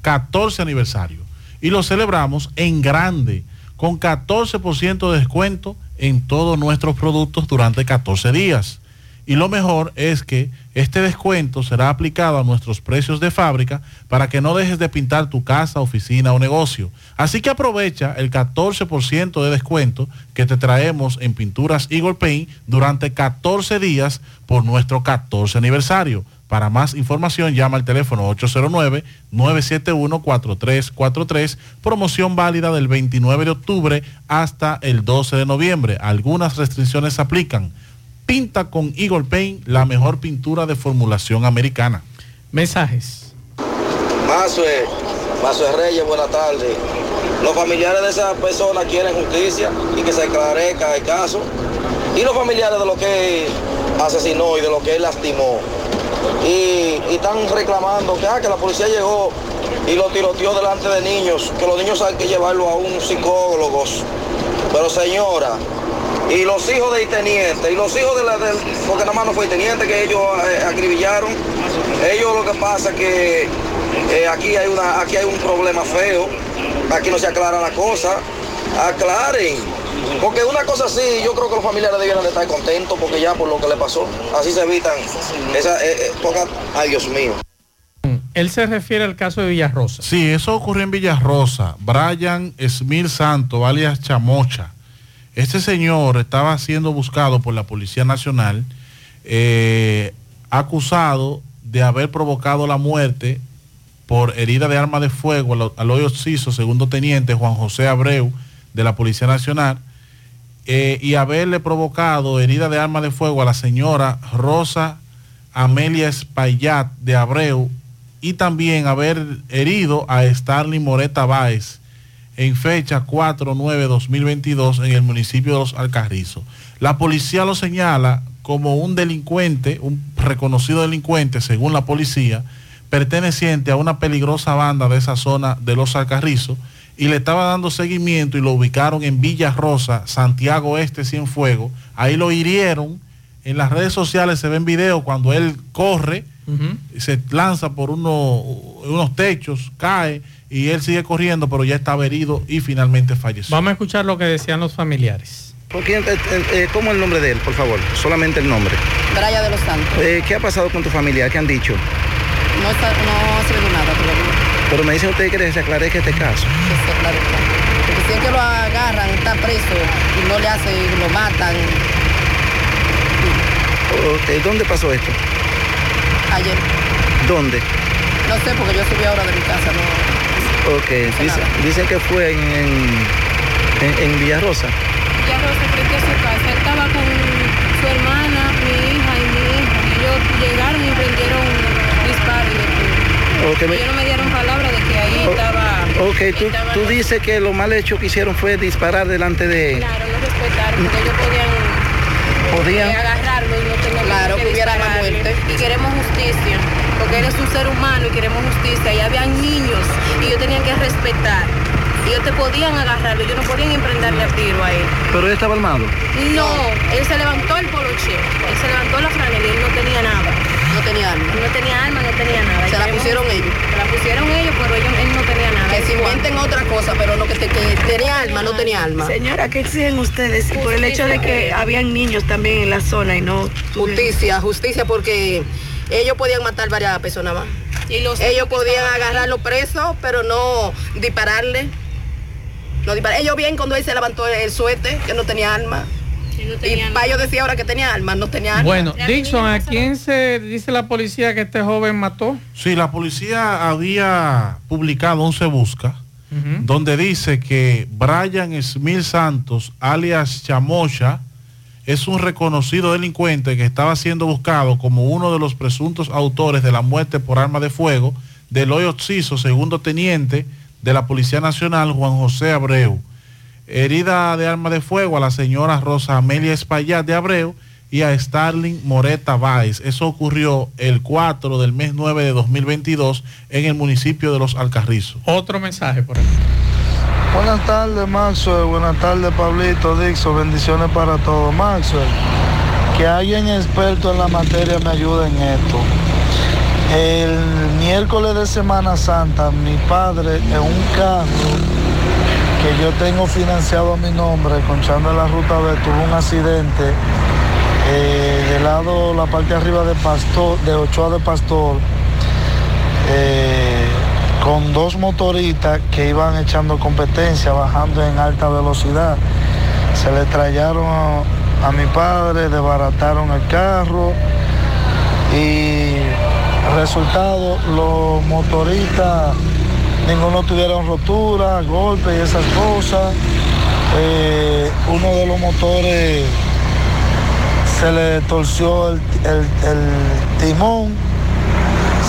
14 aniversario y lo celebramos en grande con 14% de descuento en todos nuestros productos durante 14 días. Y lo mejor es que este descuento será aplicado a nuestros precios de fábrica para que no dejes de pintar tu casa, oficina o negocio. Así que aprovecha el 14% de descuento que te traemos en pinturas Eagle Paint durante 14 días por nuestro 14 aniversario. Para más información llama al teléfono 809-971-4343, promoción válida del 29 de octubre hasta el 12 de noviembre. Algunas restricciones aplican. Pinta con Eagle Paint la mejor pintura de formulación americana. Mensajes. Mazue, Mazue Reyes, buenas tardes. Los familiares de esa persona quieren justicia y que se aclarezca el caso. Y los familiares de lo que asesinó y de lo que él lastimó y, están reclamando que, ah, que la policía llegó y lo tiroteó delante de niños, que los niños hay que llevarlo a un psicólogo. Pero señora, y los hijos del teniente, y los hijos de la del, porque nada más no fue el teniente que ellos eh, acribillaron, ellos lo que pasa es que eh, aquí hay una, aquí hay un problema feo, aquí no se aclara la cosa, aclaren porque una cosa así, yo creo que los familiares debieran de estar contentos porque ya por lo que le pasó, así se evitan esa, eh, eh, ay Dios mío. Él se refiere al caso de Villarrosa. Sí, eso ocurrió en Villarrosa. Brian Smil Santo, alias Chamocha. Este señor estaba siendo buscado por la Policía Nacional, eh, acusado de haber provocado la muerte por herida de arma de fuego al, al hoyo segundo teniente Juan José Abreu de la Policía Nacional eh, y haberle provocado herida de arma de fuego a la señora Rosa Amelia Espaillat de Abreu y también haber herido a Starling Moreta Báez en fecha 4-9-2022 en el municipio de Los Alcarrizos. La policía lo señala como un delincuente, un reconocido delincuente, según la policía, perteneciente a una peligrosa banda de esa zona de Los Alcarrizos y le estaba dando seguimiento y lo ubicaron en Villa Rosa, Santiago Este, Cienfuegos. Ahí lo hirieron. En las redes sociales se ven videos cuando él corre, se lanza por uno- unos techos, cae y él sigue corriendo, pero ya estaba herido y finalmente falleció. Vamos a escuchar lo que decían los familiares. ¿Por quién, eh, eh, ¿Cómo es el nombre de él, por favor? Solamente el nombre. Braya de los Santos. Eh, ¿Qué ha pasado con tu familia? ¿Qué han dicho? No, está, no ha sido nada todavía. Pero me dicen ustedes que se aclarezca este caso. Que se aclarezca. Porque si es que lo agarran, está preso y no le hacen, lo matan. Ok, ¿Dónde pasó esto? Ayer. ¿Dónde? No sé, porque yo subí ahora de mi casa. No. Ok, dice- dicen que fue en, en, en- en Villarrosa. Ya Rosa frente a su casa. Él estaba con su hermana, mi hija y mi hija. Y ellos llegaron y prendieron disparos de todo. Ok, me- Ellos no me dieron palabra de que ahí estaba. Ok, tú, tú dices que lo mal hecho que hicieron fue disparar delante de... Claro, no respetaron, porque ellos podían, ¿Podían? eh, agarrarlo y no tener Claro, que hubiera más muerte. Y queremos justicia, porque él es un ser humano y queremos justicia. Y habían niños y ellos tenían que respetar. Y ellos te podían agarrarlo, ellos no podían emprenderle a tiro a él. Pero él estaba armado. No, él se levantó el poloche, él se levantó la franela y él no tenía nada. No tenía arma. No tenía arma, no tenía nada. Se la pusieron ellos. Se la pusieron ellos, pero ellos, él no tenía nada. Que se inventen otra cosa, pero no que, te- que tenía alma, no tenía alma. Señora, ¿qué exigen ustedes por el hecho de que habían niños también en la zona y no... Justicia, justicia, porque ellos podían matar varias personas más. Y los ellos podían agarrarlo preso, pero no dispararle. No disparar. Ellos bien cuando él se levantó el suete, que no tenía y Payo decía ahora que tenía arma, no tenía arma. Bueno, Dixon, ¿a quién se dice la policía que este joven mató? Sí, la policía había publicado un se busca donde dice que Brian Smith Santos, alias Chamocha, es un reconocido delincuente que estaba siendo buscado como uno de los presuntos autores de la muerte por arma de fuego de Eloy Oxiso, segundo teniente de la Policía Nacional, Juan José Abreu. Herida de arma de fuego a la señora Rosa Amelia Espaillat de Abreu y a Starling Moreta Báez. Eso ocurrió el 4 del mes 9 de 2022 en el municipio de Los Alcarrizos. Otro mensaje por ahí. Buenas tardes, Maxwell. Buenas tardes, Pablito, Dixon. Bendiciones para todos. Maxwell, que alguien experto en la materia me ayude en esto. El miércoles de Semana Santa, mi padre en un carro que yo tengo financiado a mi nombre, conchando en la ruta B, tuvo un accidente eh, del lado, la parte de arriba de Pastor, de Ochoa de Pastor. eh, con dos motoristas que iban echando competencia, bajando en alta velocidad. Se le trajeron a, a mi padre, desbarataron el carro y resultado, los motoristas, ninguno tuvieron rotura, golpes y esas cosas. Eh, uno de los motores se le torció el- el- timón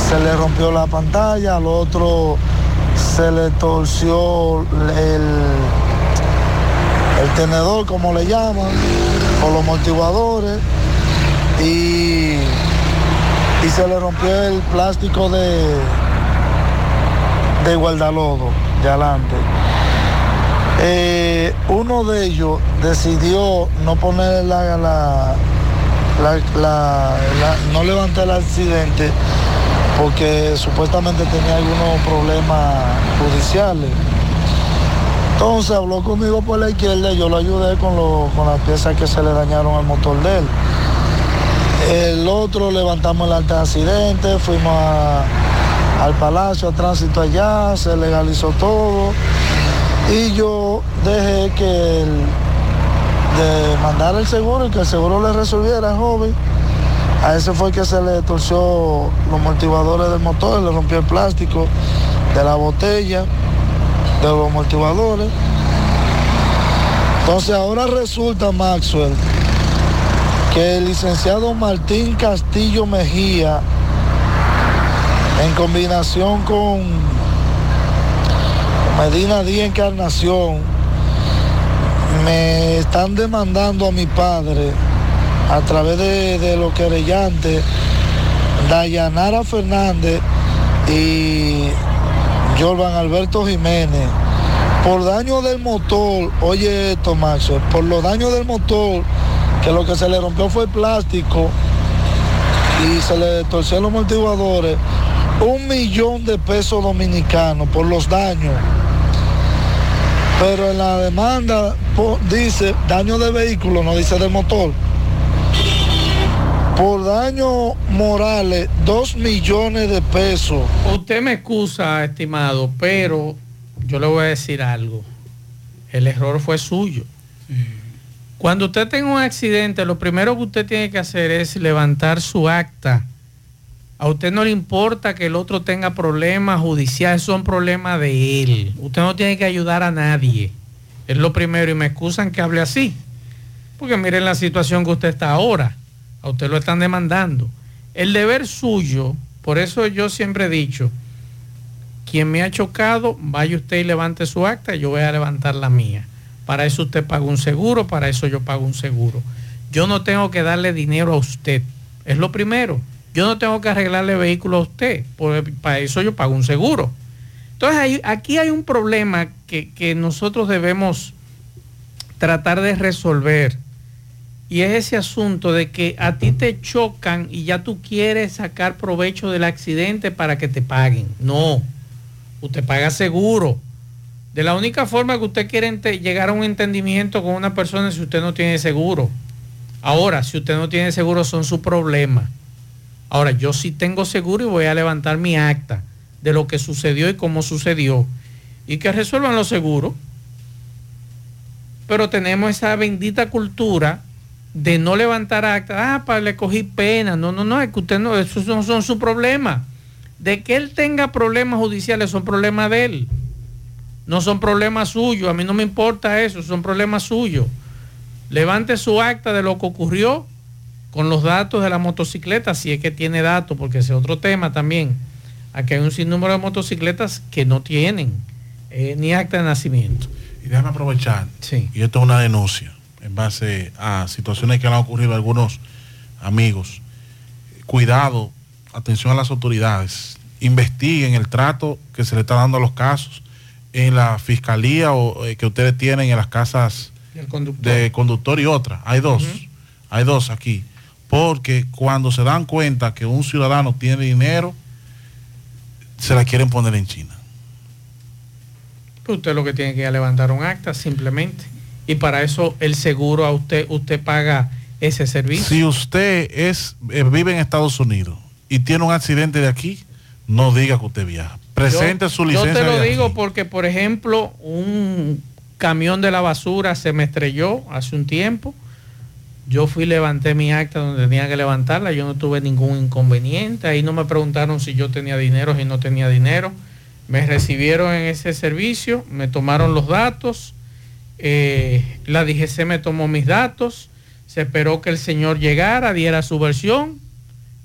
se le rompió la pantalla, al otro se le torció el, el tenedor, como le llaman, o los amortiguadores, y, y se le rompió el plástico de, de guardalodo de adelante. Eh, uno de ellos decidió no poner la, la- la- no levantar el accidente porque supuestamente tenía algunos problemas judiciales. Entonces habló conmigo por la izquierda yo lo ayudé con, lo- con las piezas que se le dañaron al motor de él. El otro levantamos el alta de accidente, fuimos a- al palacio, a tránsito allá, se legalizó todo. Y yo dejé que el, de mandar el seguro y que el seguro le resolviera al joven. A ese fue que se le torció los amortiguadores del motor, le rompió el plástico de la botella, de los amortiguadores. Entonces ahora resulta, Maxwell, que el licenciado Martín Castillo Mejía, en combinación con Medina Díaz Encarnación, me están demandando a mi padre a través de, de los querellantes Dayanara Fernández y Jorban Alberto Jiménez. Por daño del motor, oye esto Maxo, por los daños del motor, que lo que se le rompió fue el plástico y se le torcieron los amortiguadores, un millón de pesos dominicanos por los daños. Pero en la demanda po- dice daño de vehículo, no dice del motor. Por daños morales, dos millones de pesos. Usted me excusa, estimado, pero yo le voy a decir algo. El error fue suyo. Cuando usted tenga un accidente, lo primero que usted tiene que hacer es levantar su acta. A usted no le importa que el otro tenga problemas judiciales, son problemas de él. Usted no tiene que ayudar a nadie. Es lo primero y me excusan que hable así. Porque miren la situación que usted está ahora. A usted lo están demandando. El deber suyo, por eso yo siempre he dicho, quien me ha chocado, vaya usted y levante su acta, yo voy a levantar la mía. Para eso usted paga un seguro, para eso yo pago un seguro. Yo no tengo que darle dinero a usted. Es lo primero. Yo no tengo que arreglarle vehículo a usted. por- para eso yo pago un seguro. Entonces aquí hay un problema que, que nosotros debemos tratar de resolver. Y es ese asunto de que a ti te chocan y ya tú quieres sacar provecho del accidente para que te paguen. No, usted paga seguro. De la única forma que usted quiere llegar a un entendimiento con una persona es si usted no tiene seguro. Ahora, si usted no tiene seguro son su problema. Ahora, yo sí tengo seguro y voy a levantar mi acta de lo que sucedió y cómo sucedió. Y que resuelvan los seguros. Pero tenemos esa bendita cultura de no levantar acta. Ah, para le cogí pena. No, no, no, es que usted no, esos no son su problema. De que él tenga problemas judiciales son problemas de él. No son problemas suyos. A mí no me importa eso, son problemas suyos. Levante su acta de lo que ocurrió con los datos de la motocicleta, si es que tiene datos, porque ese es otro tema también. Aquí hay un sinnúmero de motocicletas que no tienen eh, ni acta de nacimiento. Y déjame aprovechar. Y esto es una denuncia en base a situaciones que le han ocurrido a algunos amigos. Cuidado, atención a las autoridades. Investiguen el trato que se le está dando a los casos en la fiscalía o eh, que ustedes tienen en las casas conductor. de conductor y otra. Hay dos. Hay dos aquí. Porque cuando se dan cuenta que un ciudadano tiene dinero, se la quieren poner en China. Pues usted lo que tiene que ir a levantar un acta simplemente. Y para eso el seguro a usted, usted paga ese servicio. Si usted es eh, vive en Estados Unidos y tiene un accidente de aquí, no diga que usted viaja. Presente Yo- su licencia. Yo te lo aquí. digo porque, por ejemplo, un camión de la basura se me estrelló hace un tiempo. Yo fui, levanté mi acta donde tenía que levantarla. Yo no tuve ningún inconveniente. Ahí no me preguntaron si yo tenía dinero, si no tenía dinero. Me recibieron en ese servicio, me tomaron los datos. eh, la DGC me tomó mis datos. Se esperó que el señor llegara, diera su versión.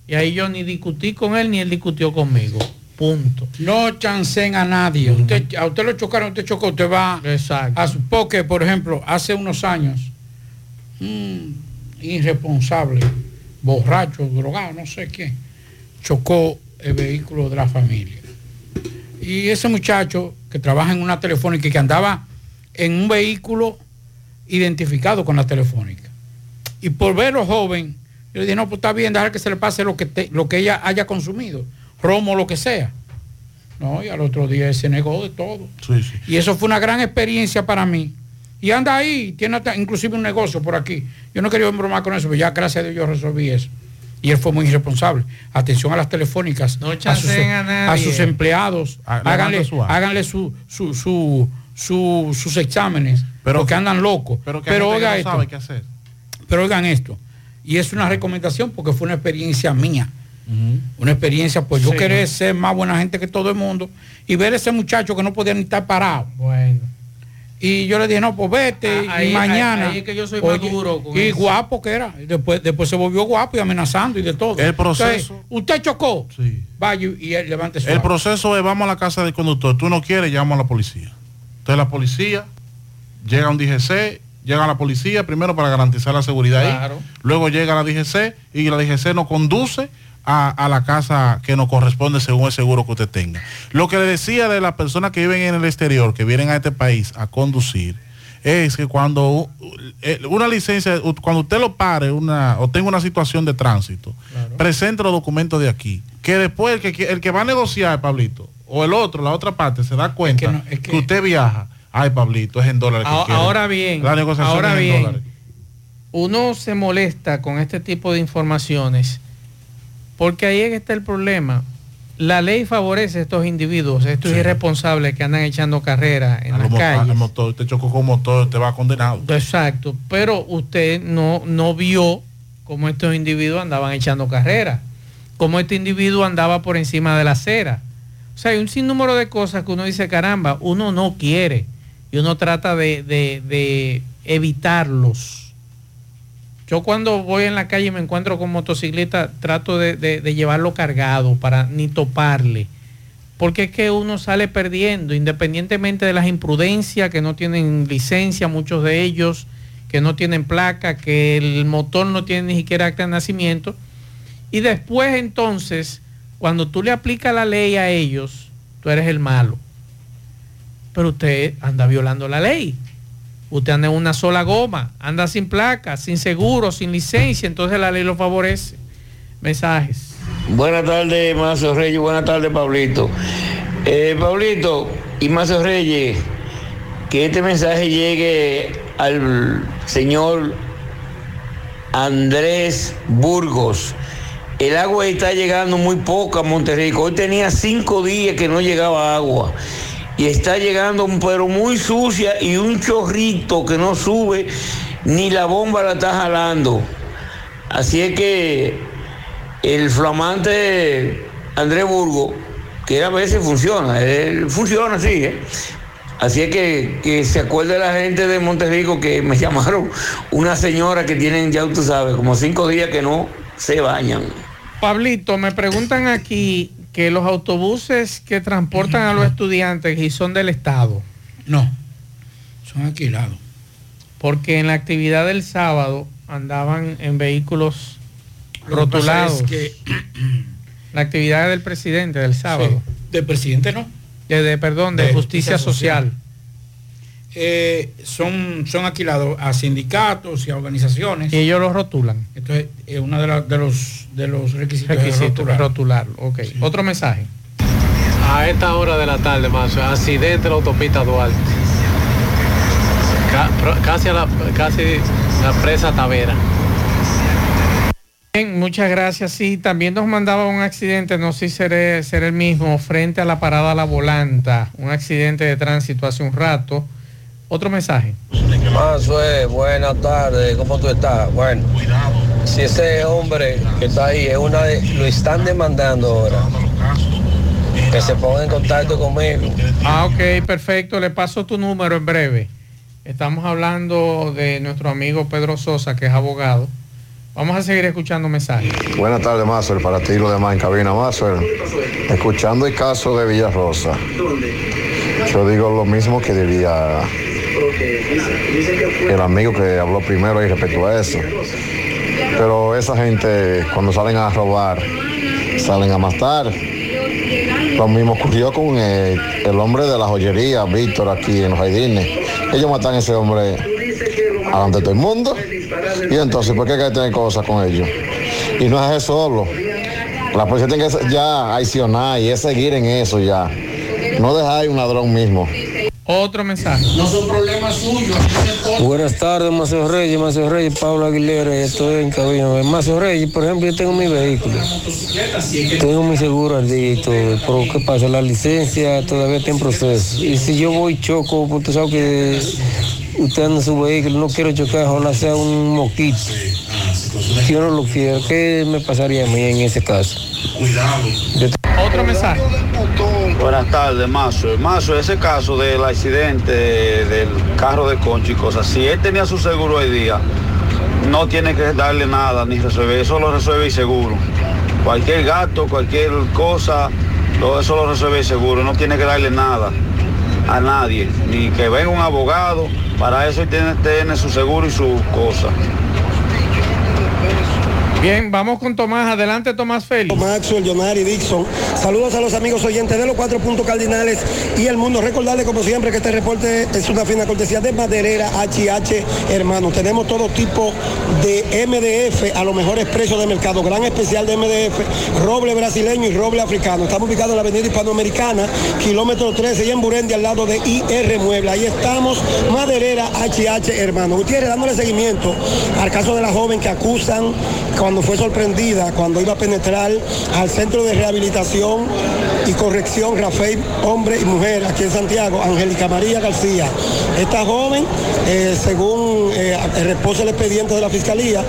Y ahí yo ni discutí con él, ni él discutió conmigo. Punto. No chancen a nadie. Usted, a usted lo chocaron, usted chocó, usted va a su porque, por ejemplo, hace unos años, un irresponsable, borracho, drogado, no sé qué, chocó el vehículo de la familia. Y ese muchacho que trabaja en una telefónica y que andaba en un vehículo identificado con la telefónica. Y por verlo joven, yo le dije, no, pues está bien, dejar que se le pase lo que, te- lo que ella haya consumido, romo, lo que sea. No, y al otro día se negó de todo. Y eso fue una gran experiencia para mí. Y anda ahí, tiene hasta inclusive un negocio por aquí. Yo no quería bromar con eso, pero ya gracias a Dios yo resolví eso. Y él fue muy irresponsable. Atención a las telefónicas, a, sus, chanceen a sus empleados, Ah, háganle, háganle su, su, su, su- sus exámenes, Pero- porque andan locos. Pero Pero, que no esto, sabe qué hacer. pero oigan esto, y es una recomendación porque fue una experiencia mía. Una experiencia, pues yo Sí, querer ¿no? ser más buena gente que todo el mundo y ver ese muchacho que no podía ni estar parado. Bueno. Y yo le dije, no, pues vete, Ah, ahí- y mañana. ahí- ahí es que yo soy Oye, maduro con Y eso. guapo que era. Y Después, después se volvió guapo y amenazando y de todo. El proceso. Entonces, usted chocó. Vaya y él levante su El proceso es vamos a la casa del conductor. Tú no quieres, llama a la policía. Entonces la policía llega un DGC, llega a la policía primero para garantizar la seguridad Claro. ahí. Luego llega la DGC y la DGC nos conduce a, a la casa que nos corresponde según el seguro que usted tenga. Lo que le decía de las personas que viven en el exterior, que vienen a este país a conducir, es que cuando eh, una licencia, cuando usted lo pare una, o tenga una situación de tránsito, presente los documentos de aquí. Que después el que, el que va a negociar, Pablito, o el otro, la otra parte, se da cuenta que, usted viaja. Ay, Pablito, es en dólares. que Ah-. Ahora bien, La negociación ahora es en bien, dólares. uno se molesta con este tipo de informaciones porque ahí es que está el problema. La ley favorece a estos individuos, a estos irresponsables que andan echando carrera en A las calles. al motor, te chocó con motor, te va condenado. Exacto, pero usted no, no vio cómo estos individuos andaban echando carrera, cómo este individuo andaba por encima de la acera. O sea, hay un sinnúmero de cosas que uno dice, caramba, uno no quiere y uno trata de, de- de evitarlos. Yo cuando voy en la calle y me encuentro con motocicleta, trato de, de- llevarlo cargado para ni toparle. Porque es que uno sale perdiendo, independientemente de las imprudencias, que no tienen licencia, muchos de ellos, que no tienen placa, que el motor no tiene ni siquiera acta de nacimiento. Y después entonces, cuando tú le aplicas la ley a ellos, tú eres el malo. Pero usted anda violando la ley. Usted anda en una sola goma, anda sin placa, sin seguro, sin licencia, entonces la ley lo favorece. Mensajes. Buenas tardes, Mazo Reyes. Buenas tardes, Pablito. Eh, Pablito y Mazo Reyes, que este mensaje llegue al señor Andrés Burgos. El agua está llegando muy poca a Monterrico. Hoy tenía cinco días que no llegaba agua. Y está llegando, pero muy sucia y un chorrito que no sube, ni la bomba la está jalando. Así es que el flamante Andrés Burgo, que a veces funciona, él funciona así, ¿eh? Así es que, que se acuerde la gente de Monterrico que me llamaron una señora que tienen, ya tú sabes, como cinco días que no se bañan. Pablito, me preguntan aquí que los autobuses que transportan a los estudiantes y son del Estado. No, son alquilados. Porque en la actividad del sábado andaban en vehículos Lo que pasa rotulados. es que- La actividad del presidente del sábado. Del presidente no. De, de- perdón, de, De justicia, justicia social. social. Eh, son, son alquilados a sindicatos y a organizaciones. Y ellos los rotulan. Entonces, es uno de, la- de los, de los requisitos. es Requisito, rotular. rotularlo. Ok. Otro mensaje. A esta hora de la tarde, más accidente en la autopista Duarte. Casi, a la, casi la presa Tavera. Bien, muchas gracias. Sí, también nos mandaba un accidente, no sé si seré, será el mismo, frente a la parada La Volanta. Un accidente de tránsito hace un rato. Otro mensaje. Mazue, buenas tardes, ¿cómo tú estás? Bueno, si ese hombre que está ahí es una de, lo están demandando ahora, que se ponga en contacto conmigo. Ah, ok, perfecto. Le paso tu número en breve. Estamos hablando de nuestro amigo Pedro Sosa, que es abogado. Vamos a seguir escuchando mensajes. Buenas tardes, Mazuel, para ti y los demás en cabina, Mazuel. Escuchando el caso de Villarrosa, yo digo lo mismo que diría el amigo que habló primero ahí respecto a eso. Pero esa gente, cuando salen a robar, salen a matar. Lo mismo ocurrió con el, el hombre de la joyería, Víctor, aquí en los jardines. Ellos matan a ese hombre de todo el mundo. Y entonces, ¿por qué hay que tener cosas con ellos? Y no es eso solo. La policía tiene que ya accionar y es seguir en eso ya. No dejar un ladrón mismo. Otro mensaje. No son problemas suyos. Buenas tardes, Macio Reyes, Macio Reyes, Pablo Aguilera, estoy en cabina. Macio Reyes, por ejemplo, yo tengo mi vehículo, tengo mi seguro al día y todo, pero ¿qué pasa? La licencia todavía está en proceso. Y si yo voy y choco, tú sabes que usted anda en su vehículo, no quiero chocar, ojalá sea un moquito. Si yo no lo quiero, ¿qué me pasaría a mí en ese caso? Cuidado. Otro mensaje. Buenas tardes, Mazo. Mazo, ese caso del accidente del carro de Concho y cosas, si él tenía su seguro hoy día, no tiene que darle nada ni resolver, eso lo resuelve el seguro. Cualquier gasto, cualquier cosa, todo eso lo resuelve el seguro, no tiene que darle nada a nadie, ni que venga un abogado, para eso él tiene, tiene su seguro y su cosa. Bien, vamos con Tomás. Adelante, Tomás Félix. Maxwell, Jonari, Dixon. Saludos a los amigos oyentes de los cuatro puntos cardinales y el mundo. Recordarles, como siempre, que este reporte es una fina cortesía de Maderera HH, hermano. Tenemos todo tipo de MDF a los mejores precios de mercado. Gran especial de MDF, roble brasileño y roble africano. Estamos ubicados en la avenida hispanoamericana, kilómetro 13 y en Burendi, al lado de IR Mueble. Ahí estamos, Maderera HH, hermano. Gutiérrez, dándole seguimiento al caso de la joven que acusan cuando fue sorprendida, cuando iba a penetrar al centro de rehabilitación y corrección Rafael, hombre y mujer, aquí en Santiago, Angélica María García. Esta joven, eh, según eh, el expediente de la fiscalía,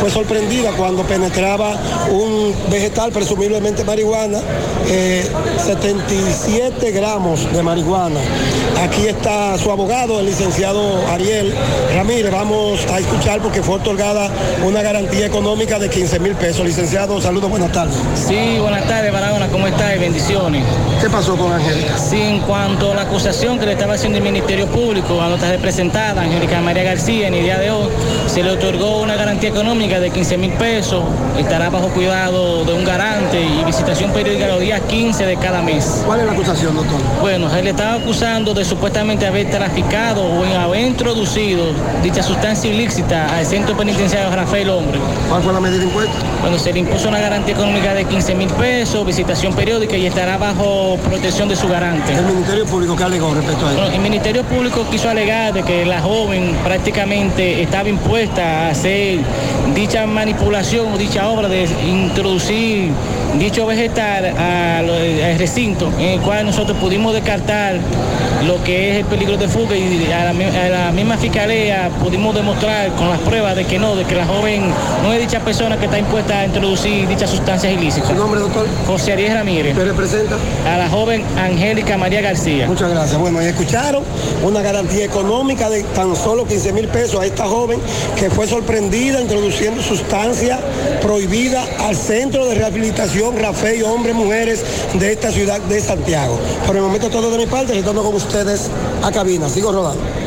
fue sorprendida cuando penetraba un vegetal, presumiblemente marihuana, eh, 77 gramos de marihuana. Aquí está su abogado, el licenciado Ariel Ramírez. Vamos a escuchar porque fue otorgada una garantía económica de 15 mil pesos. Licenciado, saludos, buenas tardes. Sí, buenas tardes, Barahona, ¿cómo está? Bendiciones. ¿Qué pasó con Angélica? Sí, en cuanto a la acusación que le estaba haciendo el Ministerio Público a nuestra representada, Angélica María García, en el día de hoy, se le otorgó una garantía económica de 15 mil pesos, estará bajo cuidado de un garante y visitación periódica los días 15 de cada mes. ¿Cuál es la acusación, doctor? Bueno, él le estaba acusando de supuestamente haber traficado o haber introducido dicha sustancia ilícita al centro penitenciario Rafael Hombre. ¿Cuál fue la medida impuesta? Bueno, se le impuso una garantía económica de 15 mil pesos, visitación periódica y estará bajo protección de su garante. ¿El Ministerio Público qué alegó respecto a eso? Bueno, el Ministerio Público quiso alegar de que la joven prácticamente estaba impuesta a hacer dicha manipulación o dicha obra de introducir dicho vegetal al recinto, en el cual nosotros pudimos descartar lo que es el peligro de fuga y a la, a la misma fiscalía pudimos demostrar con las pruebas de que no, de que la joven no es dicha persona que está impuesta a introducir dichas sustancias ilícitas. ¿Su nombre, doctor? José Ariel Ramírez. ¿Qué representa? A la joven Angélica María García. Muchas gracias. Bueno, ahí escucharon una garantía económica de tan solo 15 mil pesos a esta joven que fue sorprendida introduciendo sustancia prohibida al centro de rehabilitación Rafael Hombres Mujeres de esta ciudad de Santiago. Por el momento todo de mi parte, retorno con ustedes a cabina. Sigo rodando.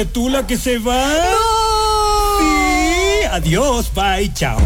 Ir. ¿Pero eres tú la que se va? Sí, adiós, bye, chao.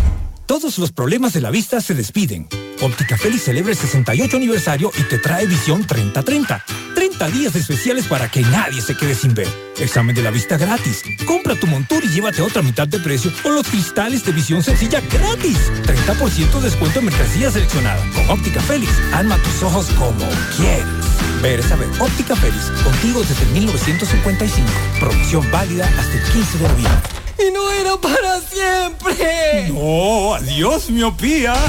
Todos los problemas de la vista se despiden. Óptica Félix celebra el 68 aniversario y te trae visión 30-30. 30 días especiales para que nadie se quede sin ver. Examen de la vista gratis. Compra tu montura y llévate otra mitad de precio o los cristales de visión sencilla gratis. 30% descuento en mercancía seleccionada. Con Óptica Félix, alma tus ojos como quieres. Saber. Óptica Félix, contigo desde 1955. Promoción válida hasta el 15 de noviembre. Y no era para siempre. No, adiós miopía.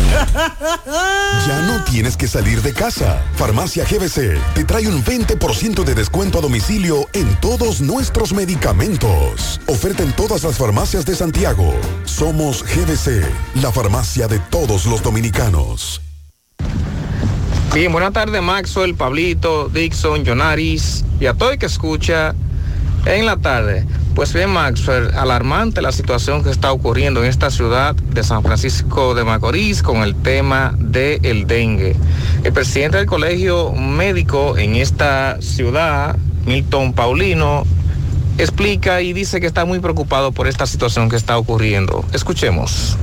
Ya no tienes que salir de casa. Farmacia GBC te trae un 20% de descuento a domicilio en todos nuestros medicamentos. Oferta en todas las farmacias de Santiago. Somos GBC, la farmacia de todos los dominicanos. Bien, buenas tardes Maxwell, Pablito, Dixon, Jonaris y a todo el que escucha en la tarde. Pues bien Maxwell, alarmante la situación que está ocurriendo en esta ciudad de San Francisco de Macorís con el tema del dengue. El presidente del colegio médico en esta ciudad, Milton Paulino, explica y dice que está muy preocupado por esta situación que está ocurriendo. Escuchemos.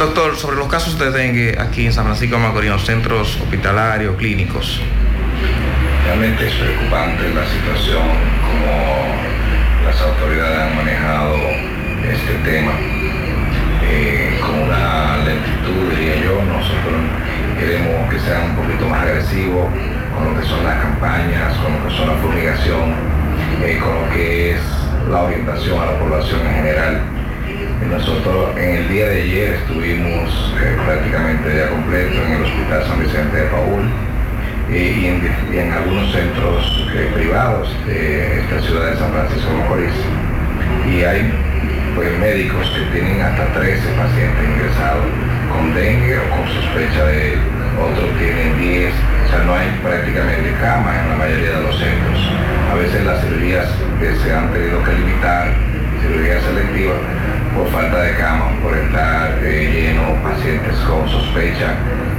Doctor, sobre los casos de dengue aquí en San Francisco de Macorís, centros hospitalarios, clínicos. Realmente es preocupante la situación, como las autoridades han manejado este tema eh, con una lentitud, diría yo. Nosotros queremos que sea un poquito más agresivo con lo que son las campañas, con lo que son la fumigación, eh, con lo que es la orientación a la población en general. Nosotros en el día de ayer estuvimos eh, prácticamente ya completo en el Hospital San Vicente de Paul eh, y, en, algunos centros eh, privados de esta ciudad de San Francisco de Macorís. Y hay pues, médicos que tienen hasta 13 pacientes ingresados con dengue o con sospecha de él. Otros tienen 10, o sea, no hay prácticamente camas en la mayoría de los centros. A veces las cirugías que se han tenido que limitar, cirugías selectivas, por falta de cama, por estar eh, lleno, pacientes con sospecha,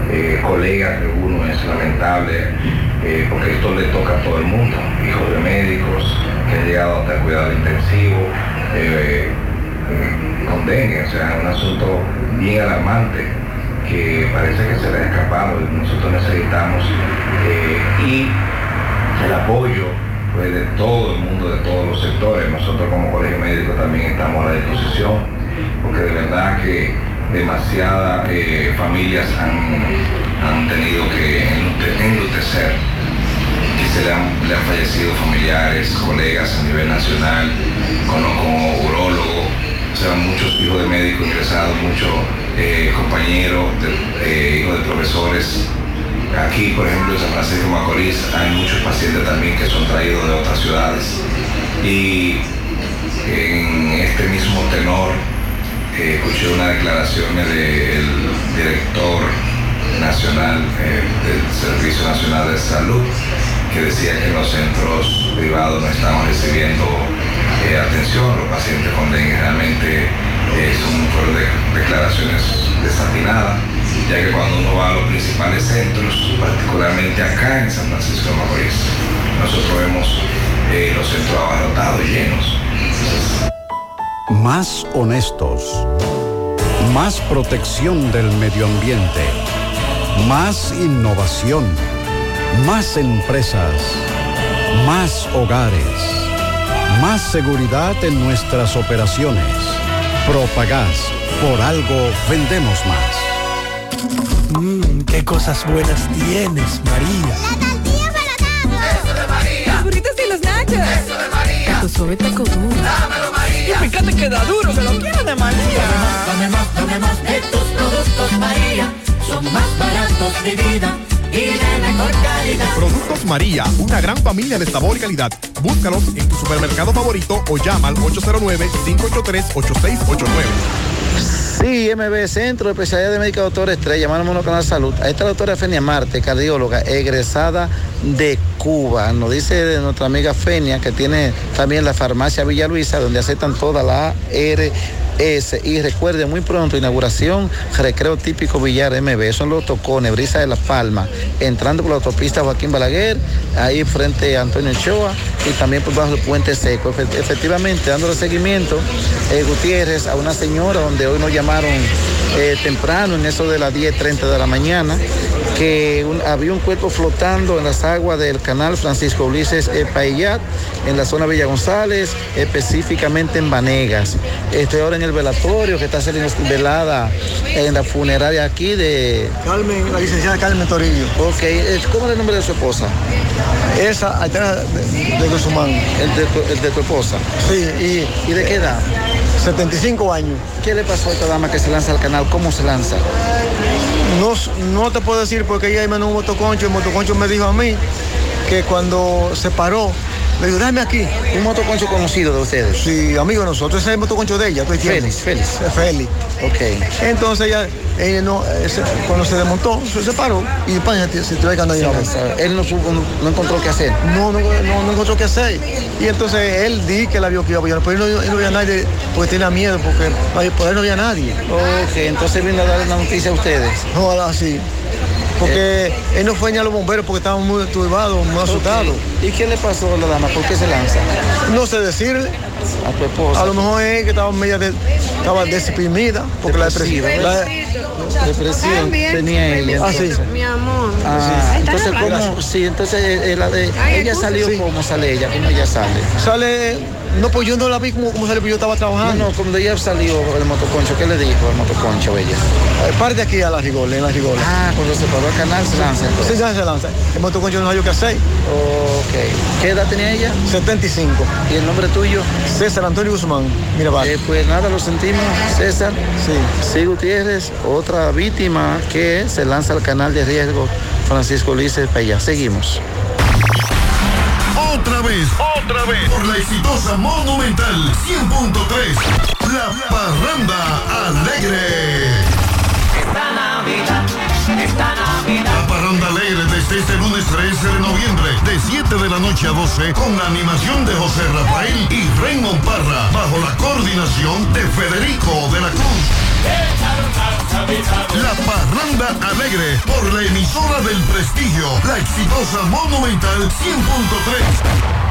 eh, colegas de uno es lamentable, eh, porque esto le toca a todo el mundo, hijos de médicos que han llegado hasta el cuidado intensivo, con dengue, o sea, un asunto bien alarmante que parece que se le ha escapado, nosotros necesitamos y el apoyo todo el mundo, de todos los sectores. Nosotros como colegio médico también estamos a la disposición, porque de verdad que demasiadas eh, familias han, han, tenido que enlutecer, que se le han, le han, fallecido familiares, colegas a nivel nacional, conozco urólogos, o sea, muchos hijos de médicos ingresados, muchos eh, compañeros, eh, hijos de profesores Aquí, por ejemplo, en San Francisco Macorís hay muchos pacientes también que son traídos de otras ciudades. Y en este mismo tenor, eh, escuché unas declaraciones del director nacional eh, del Servicio Nacional de Salud que decía que los centros privados no estamos recibiendo eh, atención, los pacientes con dengue realmente son fueron de, declaraciones desatinadas ya que cuando uno va a los principales centros, particularmente acá en San Francisco de Macorís, nosotros vemos eh, los centros abarrotados, llenos. Más honestos, más protección del medio ambiente, más innovación, más empresas, más hogares, más seguridad en nuestras operaciones. Propagás, por algo vendemos más. Mmm, qué cosas buenas tienes, María. La tortilla para Eso de María. Los burritos y los nachos. Eso de María. Tu suave taco duro. Dámelo, María. Y fíjate que da duro, que lo quiero de María. Dame más, dame más de tus productos, María. Son más baratos de vida. Y de mejor calidad. Productos María, una gran familia de sabor y calidad. Búscalos en tu supermercado favorito o llama al 809-583-8689. Sí, MB, Centro de Especialidad de Médica Doctor Estrella, mano monocanal salud. Ahí está la doctora Fenia Marte, cardióloga, egresada de Cuba. Nos dice nuestra amiga Fenia que tiene también la farmacia Villa Luisa, donde aceptan toda la AR ese. Y recuerde, muy pronto, inauguración, recreo típico Villar MB. Son los tocones, Brisa de la Palma, entrando por la autopista Joaquín Balaguer, ahí frente a Antonio Ochoa y también por bajo el puente seco. Efectivamente, dándole seguimiento, eh, Gutiérrez, a una señora donde hoy nos llamaron eh, temprano, en eso de las 10.30 de la mañana, que un- había un cuerpo flotando en las aguas del canal Francisco Ulises Paillat, en la zona Villa González, específicamente en Vanegas. Estoy ahora en el velatorio que está saliendo velada en la funeraria aquí de... Carmen, la licenciada Carmen Torillo. Ok, eh, ¿cómo es el nombre de su esposa? Esa, Aitana de, de Guzmán. El de, tu, el de tu esposa. Sí, y, ¿Y de qué edad? 75 años. ¿Qué le pasó a esta dama que se lanza al canal? ¿Cómo se lanza? No, no te puedo decir porque ella me un motoconcho. El motoconcho me dijo a mí que cuando se paró, dijo, dame aquí. ¿Un motoconcho conocido de ustedes? Sí, amigo de nosotros. Ese es el motoconcho de ella. ¿tú entiendes? Félix, Félix. Félix. Ok. Entonces ella, ella no, cuando se desmontó, se separó y pa, se, Se ahí. lanza. Él no, no- encontró qué hacer. No, no, no, no encontró qué hacer. Y entonces él di que la vio que iba a apoyar, pero él no, él no veía a nadie porque tenía miedo, porque por él no había nadie. Ok, entonces vino a darle la noticia a ustedes. No, así. Porque él no fue ni a los bomberos porque estaban muy turbados, muy asustados. ¿Y qué le pasó a la dama? ¿Por qué se lanza? No sé decirle. A tu esposa. A lo mejor es que estaba media de, estaba deprimida, porque Depresiva, la depresión. La, Depresión tenía ella. Ah, sí. Mi amor. Ah, entonces, ¿cómo? Sí, entonces eh, la de- ella salió, ¿cómo sale ella? ¿Cómo ella sale? Sale, no, pues yo no la vi como, como sale, pues yo estaba trabajando. no, cuando ella salió el motoconcho, ¿qué le dijo el motoconcho ella? Eh, Parte aquí a la rigola, en la rigola. Ah, cuando se paró al canal se lanza Sí, entonces. ya se lanza. El motoconcho no sabía qué hacer. Ok. ¿Qué edad tenía ella? 75. ¿Y el nombre tuyo? César Antonio Guzmán. Mira. Eh, pues nada, lo sentimos, César. Sí. Sí, Gutiérrez, otra víctima que se lanza al canal de riesgo Francisco Ulises Paya. Seguimos. Otra vez, otra vez, por la exitosa Monumental 100.3, La Parranda Alegre. Esta Navidad, esta Navidad. La Parranda Alegre desde este lunes 13 de noviembre, de 7 de la noche a 12, con la animación de José Rafael y Raymond Parra, bajo la coordinación de Federico de la Cruz. La Parranda Alegre, por la emisora del prestigio, la exitosa Monumental 100.3.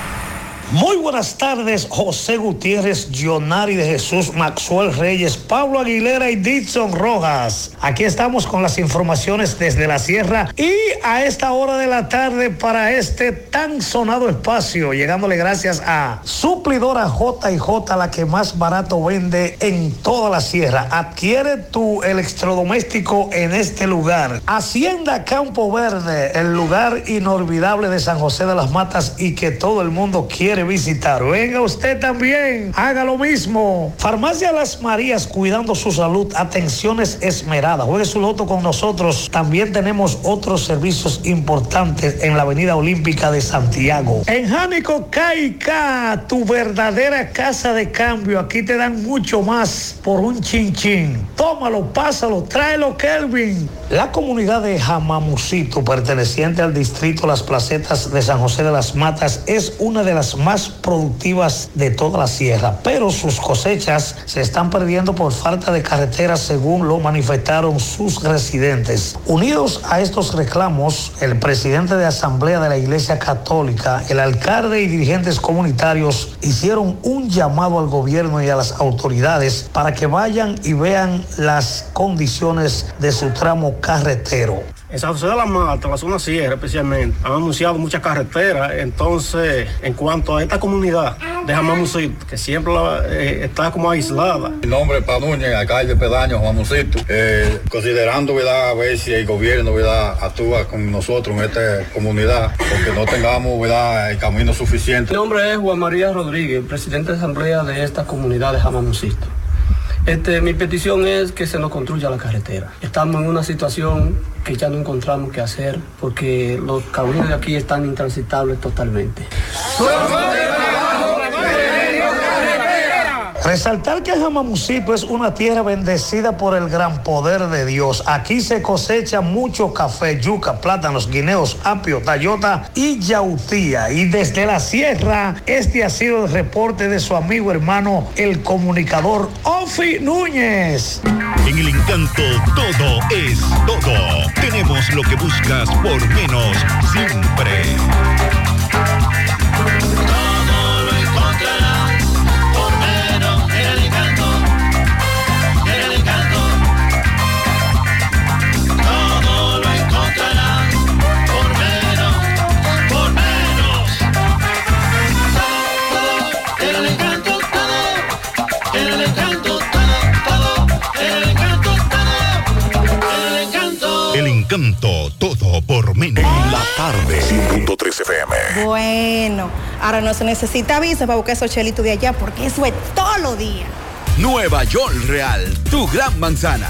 Muy buenas tardes, José Gutiérrez, Jonari de Jesús, Maxwell Reyes, Pablo Aguilera y Dixon Rojas. Aquí estamos con las informaciones desde la sierra y a esta hora de la tarde para este tan sonado espacio, llegándole gracias a Suplidora J&J, la que más barato vende en toda la sierra. Adquiere tu electrodoméstico en este lugar. Hacienda Campo Verde, el lugar inolvidable de San José de las Matas y que todo el mundo quiere visitar. Venga usted también, haga lo mismo. Farmacia Las Marías, cuidando su salud, atenciones esmeradas. Juegue su loto con nosotros. También tenemos otros servicios importantes en la Avenida Olímpica de Santiago. En Jánico Caica, tu verdadera casa de cambio. Aquí te dan mucho más por un chin chin. Tómalo, pásalo, tráelo, Kelvin. La comunidad de Jamamucito, perteneciente al distrito Las Placetas de San José de las Matas, es una de las más productivas de toda la sierra, pero sus cosechas se están perdiendo por falta de carreteras, según lo manifestaron sus residentes. Unidos a estos reclamos, el presidente de Asamblea de la Iglesia Católica, el alcalde y dirigentes comunitarios hicieron un llamado al gobierno y a las autoridades para que vayan y vean las condiciones de su tramo carretero. En San José de la Mata, la zona sierra especialmente, han anunciado muchas carreteras. Entonces, en cuanto a esta comunidad de Jamamucito, que siempre la- eh, está como aislada, Mi nombre es Panúñez, alcalde pedaño, Juan Musito. Eh, considerando, ¿verdad? A ver si el gobierno, ¿verdad? Actúa con nosotros en esta comunidad, porque no tengamos, ¿verdad? El camino suficiente. Mi nombre es Juan María Rodríguez, presidente de asamblea de esta comunidad de Jamamucito. Este, mi petición es que se nos construya la carretera. Estamos en una situación que ya no encontramos qué hacer porque los caminos de aquí están intransitables totalmente. Resaltar que Jamamucito es una tierra bendecida por el gran poder de Dios. Aquí se cosecha mucho café, yuca, plátanos, guineos, apio, tayota y yautía. Y desde la sierra, este ha sido el reporte de su amigo hermano, el comunicador Ofi Núñez. En el encanto todo es todo. Tenemos lo que buscas por menos siempre. En la tarde. 100.3 FM. Bueno, ahora no se necesita visa para buscar esos chelitos de allá porque eso es todo lo día. Nueva York Real, tu gran manzana.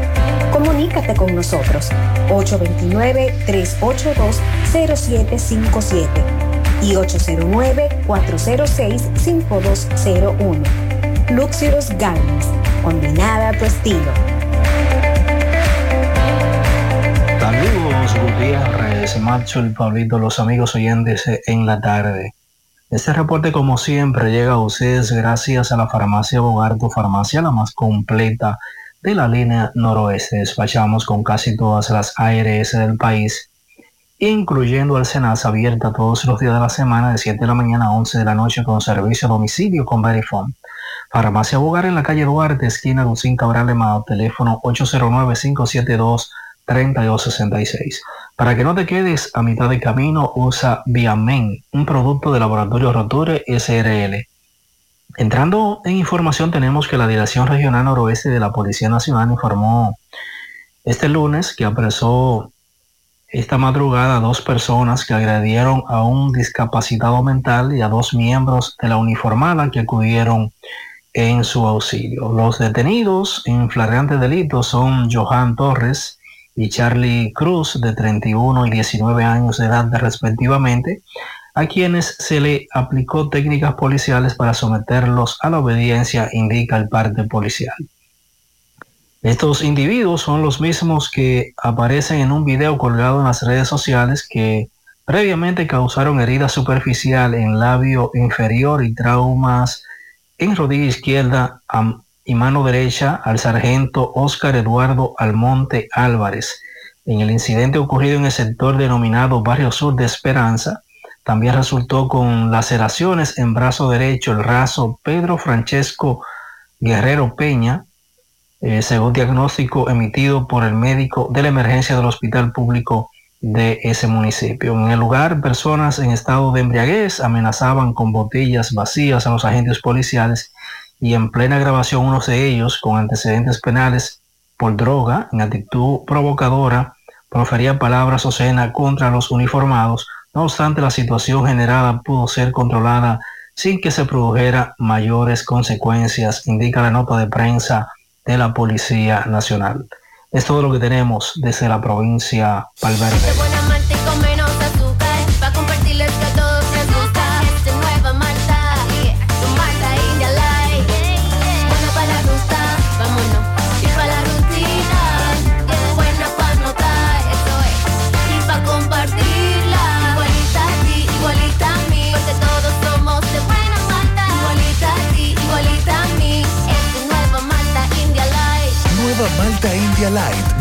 Comunícate con nosotros 829-382-0757 y 809-406-5201. Luxurious Garments, combinada a tu estilo. Saludos Gutiérrez, Macho y Pablito, los amigos oyentes en la tarde. Este reporte como siempre llega a ustedes gracias a la farmacia Bogarto, farmacia la más completa de la línea noroeste. Despachamos con casi todas las ARS del país, incluyendo el Senasa abierta todos los días de la semana de 7 de la mañana a 11 de la noche con servicio a domicilio con Verifone. Farmacia Bogar en la calle Duarte, esquina Lucín Cabral de Mao, teléfono 809-572-3266. Para que no te quedes a mitad de camino, usa Viamen, un producto de laboratorio Roture SRL. Entrando en información, tenemos que la Dirección Regional Noroeste de la Policía Nacional informó este lunes que apresó esta madrugada a dos personas que agredieron a un discapacitado mental y a dos miembros de la uniformada que acudieron en su auxilio. Los detenidos en flagrante delito son Johan Torres y Charlie Cruz, de 31 y 19 años de edad respectivamente, a quienes se le aplicó técnicas policiales para someterlos a la obediencia, indica el parte policial. Estos individuos son los mismos que aparecen en un video colgado en las redes sociales que previamente causaron herida superficial en labio inferior y traumas en rodilla izquierda y mano derecha al sargento Oscar Eduardo Almonte Álvarez. En el incidente ocurrido en el sector denominado Barrio Sur de Esperanza, también resultó con laceraciones en brazo derecho el raso Pedro Francesco Guerrero Peña, eh, según diagnóstico emitido por el médico de la emergencia del hospital público de ese municipio. En el lugar, personas en estado de embriaguez amenazaban con botellas vacías a los agentes policiales y en plena grabación unos de ellos con antecedentes penales por droga en actitud provocadora profería palabras obscenas contra los uniformados. No obstante, la situación generada pudo ser controlada sin que se produjera mayores consecuencias, indica la nota de prensa de la Policía Nacional. Es todo lo que tenemos desde la provincia Valverde.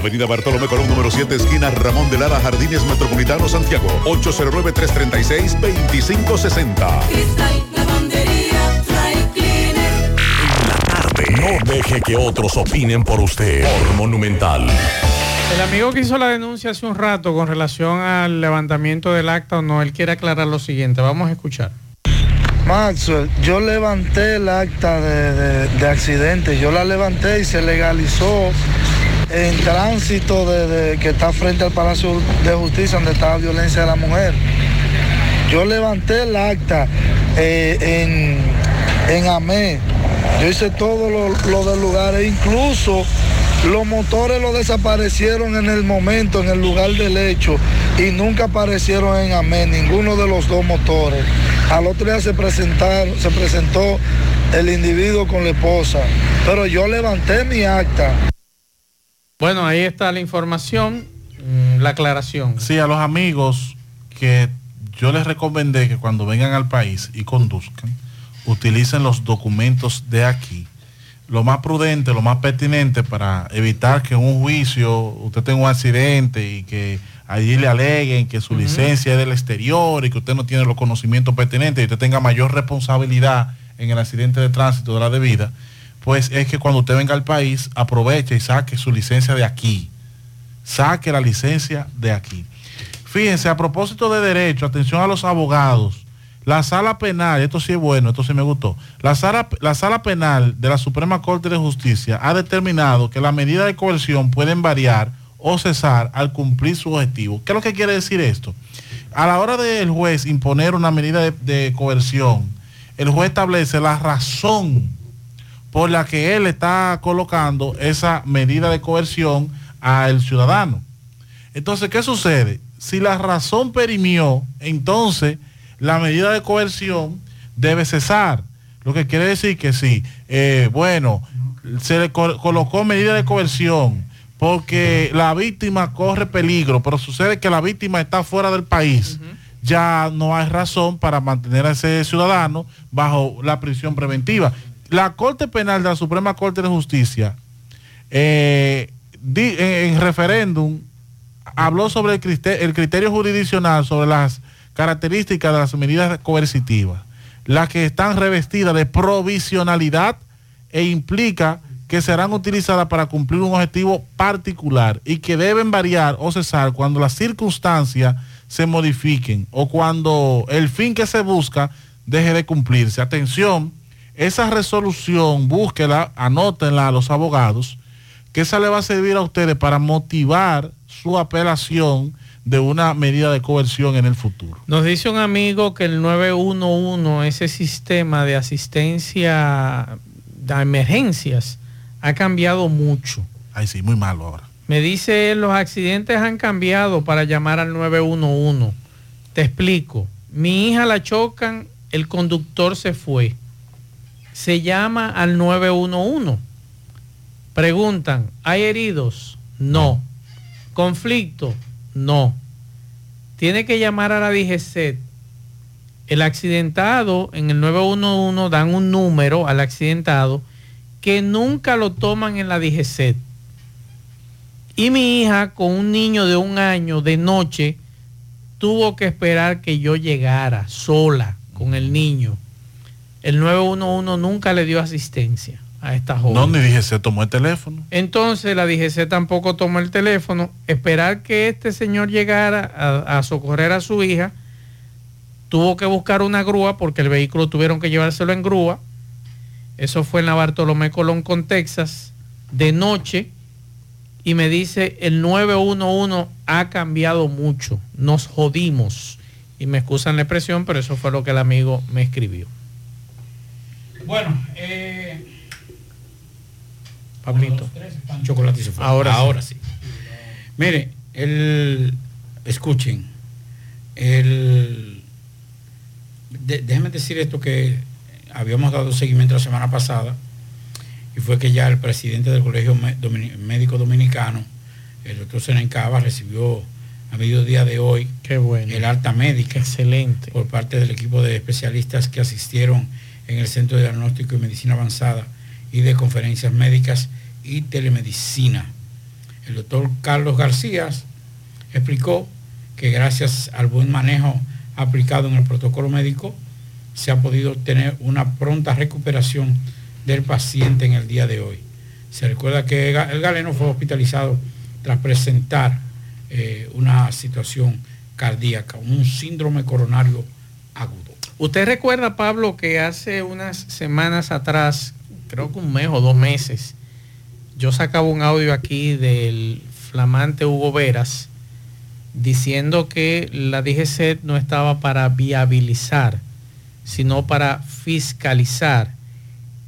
Avenida Bartolomé Colón número 7, esquina Ramón de Lara, Jardines Metropolitano, Santiago. 809-336-2560. Cristal, lavandería, dry cleaner. No deje que otros opinen por usted. Por Monumental. El amigo que hizo la denuncia hace un rato con relación al levantamiento del acta o no, él quiere aclarar lo siguiente. Vamos a escuchar. Maxwell, yo levanté el acta de, de- de accidente, yo la levanté y se legalizó en tránsito de, que está frente al Palacio de Justicia donde está la violencia de la mujer. Yo levanté el acta eh, en, en AME, yo hice todo lo, lo del lugar e incluso los motores lo desaparecieron en el momento, en el lugar del hecho y nunca aparecieron en AME, ninguno de los dos motores. Al otro día se presentaron, se presentó el individuo con la esposa, pero yo levanté mi acta. Bueno, ahí está la información, mm, la aclaración. Sí, a los amigos que yo les recomendé que cuando vengan al país y conduzcan, utilicen los documentos de aquí. Lo más prudente, lo más pertinente para evitar que en un juicio usted tenga un accidente y que allí le aleguen que su licencia es del exterior y que usted no tiene los conocimientos pertinentes y usted tenga mayor responsabilidad en el accidente de tránsito de la debida, pues es que cuando usted venga al país aproveche y saque su licencia de aquí. Saque la licencia de aquí. Fíjense, a propósito de derecho, atención a los abogados. La sala penal, esto sí es bueno, esto sí me gustó. La sala, la sala penal de la Suprema Corte de Justicia ha determinado que las medidas de coerción pueden variar o cesar al cumplir su objetivo. ¿Qué es lo que quiere decir esto? A la hora del juez imponer una medida de, de coerción, el juez establece la razón por la que él está colocando esa medida de coerción al ciudadano. Entonces, ¿qué sucede? Si la razón perimió, entonces la medida de coerción debe cesar. Lo que quiere decir que sí, eh, bueno, se le co- colocó medida de coerción porque la víctima corre peligro, pero sucede que la víctima está fuera del país. Ya no hay razón para mantener a ese ciudadano bajo la prisión preventiva. La Corte Penal de la Suprema Corte de Justicia, eh, di- en, referéndum, habló sobre el criterio jurisdiccional, sobre las características de las medidas coercitivas, las que están revestidas de provisionalidad e implica que serán utilizadas para cumplir un objetivo particular y que deben variar o cesar cuando las circunstancias se modifiquen o cuando el fin que se busca deje de cumplirse. Atención, esa resolución, búsquela, anótenla a los abogados, que esa le va a servir a ustedes para motivar su apelación de una medida de coerción en el futuro. Nos dice un amigo que el 911, ese sistema de asistencia de emergencias, ha cambiado mucho. Ay, sí, muy malo ahora. Me dice, los accidentes han cambiado para llamar al 911. Te explico. Mi hija la chocan, el conductor se fue. Se llama al 911. Preguntan, ¿hay heridos? No. ¿Conflicto? No. Tiene que llamar a la DGCET. El accidentado en el 911 dan un número al accidentado que nunca lo toman en la DGCET. Y mi hija con un niño de un año de noche tuvo que esperar que yo llegara sola con el niño. El 911 nunca le dio asistencia a esta joven. No, ni se tomó el teléfono. Entonces la DGC tampoco tomó el teléfono. Esperar que este señor llegara a, a socorrer a su hija. Tuvo que buscar una grúa porque el vehículo tuvieron que llevárselo en grúa. Eso fue en la Bartolomé Colón con Texas de noche. Y me dice, el 911 ha cambiado mucho. Nos jodimos. Y me excusan la expresión, pero eso fue lo que el amigo me escribió. Bueno, eh, Pablito. chocolate se fue. Ahora Ahora, sí. sí. Mire, el, escuchen, el, de- déjenme decir esto que habíamos dado seguimiento la semana pasada y fue que ya el presidente del Colegio Médico Dominicano, el doctor Senen Cava, recibió a mediodía de hoy Qué bueno. el alta médica Excelente. por parte del equipo de especialistas que asistieron en el Centro de Diagnóstico y Medicina Avanzada y de Conferencias Médicas y Telemedicina. El doctor Carlos García explicó que gracias al buen manejo aplicado en el protocolo médico se ha podido tener una pronta recuperación del paciente en el día de hoy. Se recuerda que el galeno fue hospitalizado tras presentar eh, una situación cardíaca, un síndrome coronario agudo. Usted recuerda, Pablo, que hace unas semanas atrás, creo que un mes o dos meses, yo sacaba un audio aquí del flamante Hugo Veras diciendo que la DGC no estaba para viabilizar, sino para fiscalizar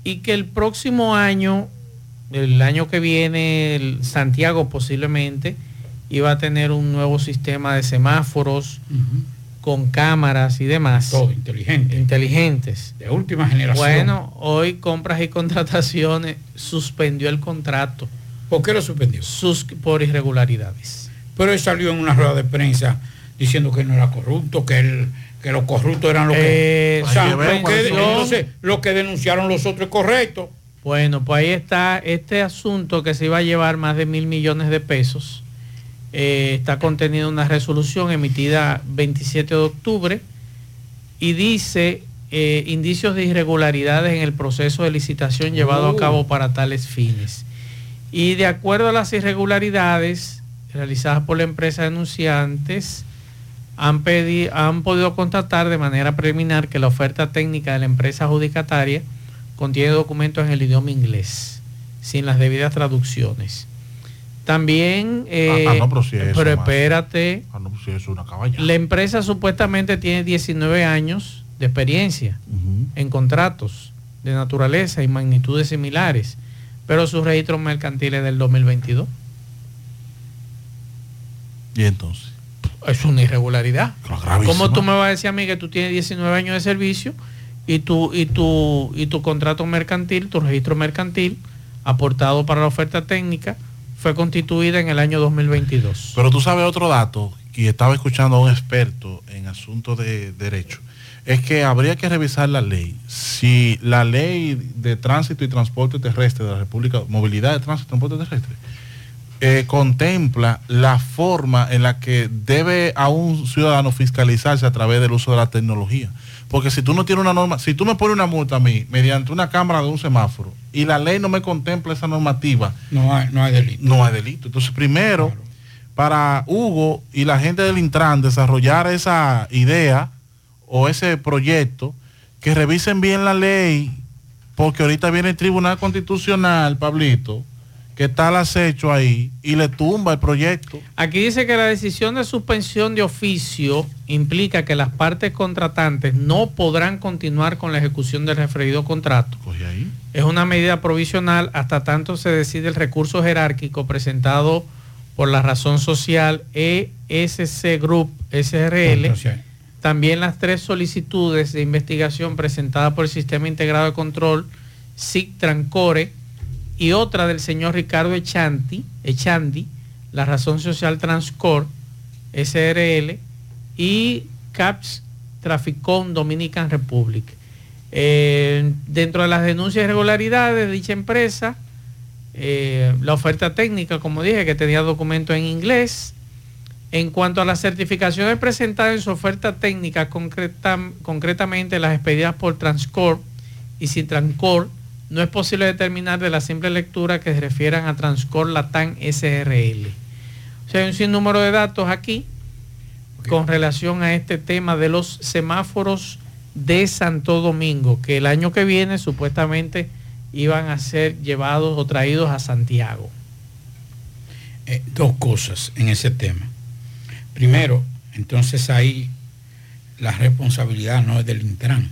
y que el próximo año, el año que viene, Santiago posiblemente iba a tener un nuevo sistema de semáforos con cámaras y demás. Todo inteligente. Inteligentes. De última generación. Bueno, hoy compras y contrataciones suspendió el contrato. ¿Por qué lo suspendió? Sus, por irregularidades. Pero él salió en una rueda de prensa diciendo que no era corrupto, que él, que los corruptos eran los que... Eh, o sea, lo que- entonces lo que denunciaron los otros es correcto. Bueno, pues ahí está este asunto que se iba a llevar más de mil millones de pesos. Eh, está contenido en una resolución emitida 27 de octubre y dice eh, indicios de irregularidades en el proceso de licitación llevado Oh. a cabo para tales fines. Y de acuerdo a las irregularidades realizadas por la empresa denunciantes, han, han podido constatar de manera preliminar que la oferta técnica de la empresa adjudicataria contiene documentos en el idioma inglés, sin las debidas traducciones. También, eh, Ah, ah, no, pero si espérate, Ah, no, es una la empresa supuestamente tiene 19 años de experiencia en contratos de naturaleza y magnitudes similares, pero sus registros mercantiles del 2022. Y entonces. Es una irregularidad. ¿Cómo tú me vas a decir a mí que tú tienes 19 años de servicio y tu, y tu, y tu contrato mercantil, tu registro mercantil, aportado para la oferta técnica, fue constituida en el año 2022? Pero tú sabes otro dato, y estaba escuchando a un experto en asuntos de derecho, es que habría que revisar la ley. Si la ley de tránsito y transporte terrestre de la República, movilidad de tránsito y transporte terrestre, eh, contempla la forma en la que debe a un ciudadano fiscalizarse a través del uso de la tecnología. Porque si tú no tienes una norma, si tú me pones una multa a mí mediante una cámara de un semáforo y la ley no me contempla esa normativa, No hay, no hay delito. no hay delito. Entonces, primero, para Hugo y la gente del Intran desarrollar esa idea o ese proyecto, que revisen bien la ley, porque ahorita viene el Tribunal Constitucional, Pablito, que está al acecho ahí y le tumba el proyecto. Aquí dice que la decisión de suspensión de oficio implica que las partes contratantes no podrán continuar con la ejecución del referido contrato. Es una medida provisional hasta tanto se decide el recurso jerárquico presentado por la razón social ESC Group SRL. También las tres solicitudes de investigación presentadas por el Sistema Integrado de Control SIC Trancore y otra del señor Ricardo Echanti, Echandi, la razón social Transcor SRL y CAPS Traficón Dominican Republic. Eh, dentro de las denuncias de irregularidades de dicha empresa, eh, la oferta técnica, como dije, que tenía documentos en inglés, En cuanto a las certificaciones presentadas en su oferta técnica, concreta- concretamente las expedidas por Transcorp y sin Transcorp, no es posible determinar de la simple lectura que se refieran a Transcorp Latam SRL. O sea, hay un sinnúmero de datos aquí con relación a este tema de los semáforos de Santo Domingo, que el año que viene supuestamente iban a ser llevados o traídos a Santiago. Eh, dos cosas en ese tema. Primero, entonces ahí la responsabilidad no es del Intran,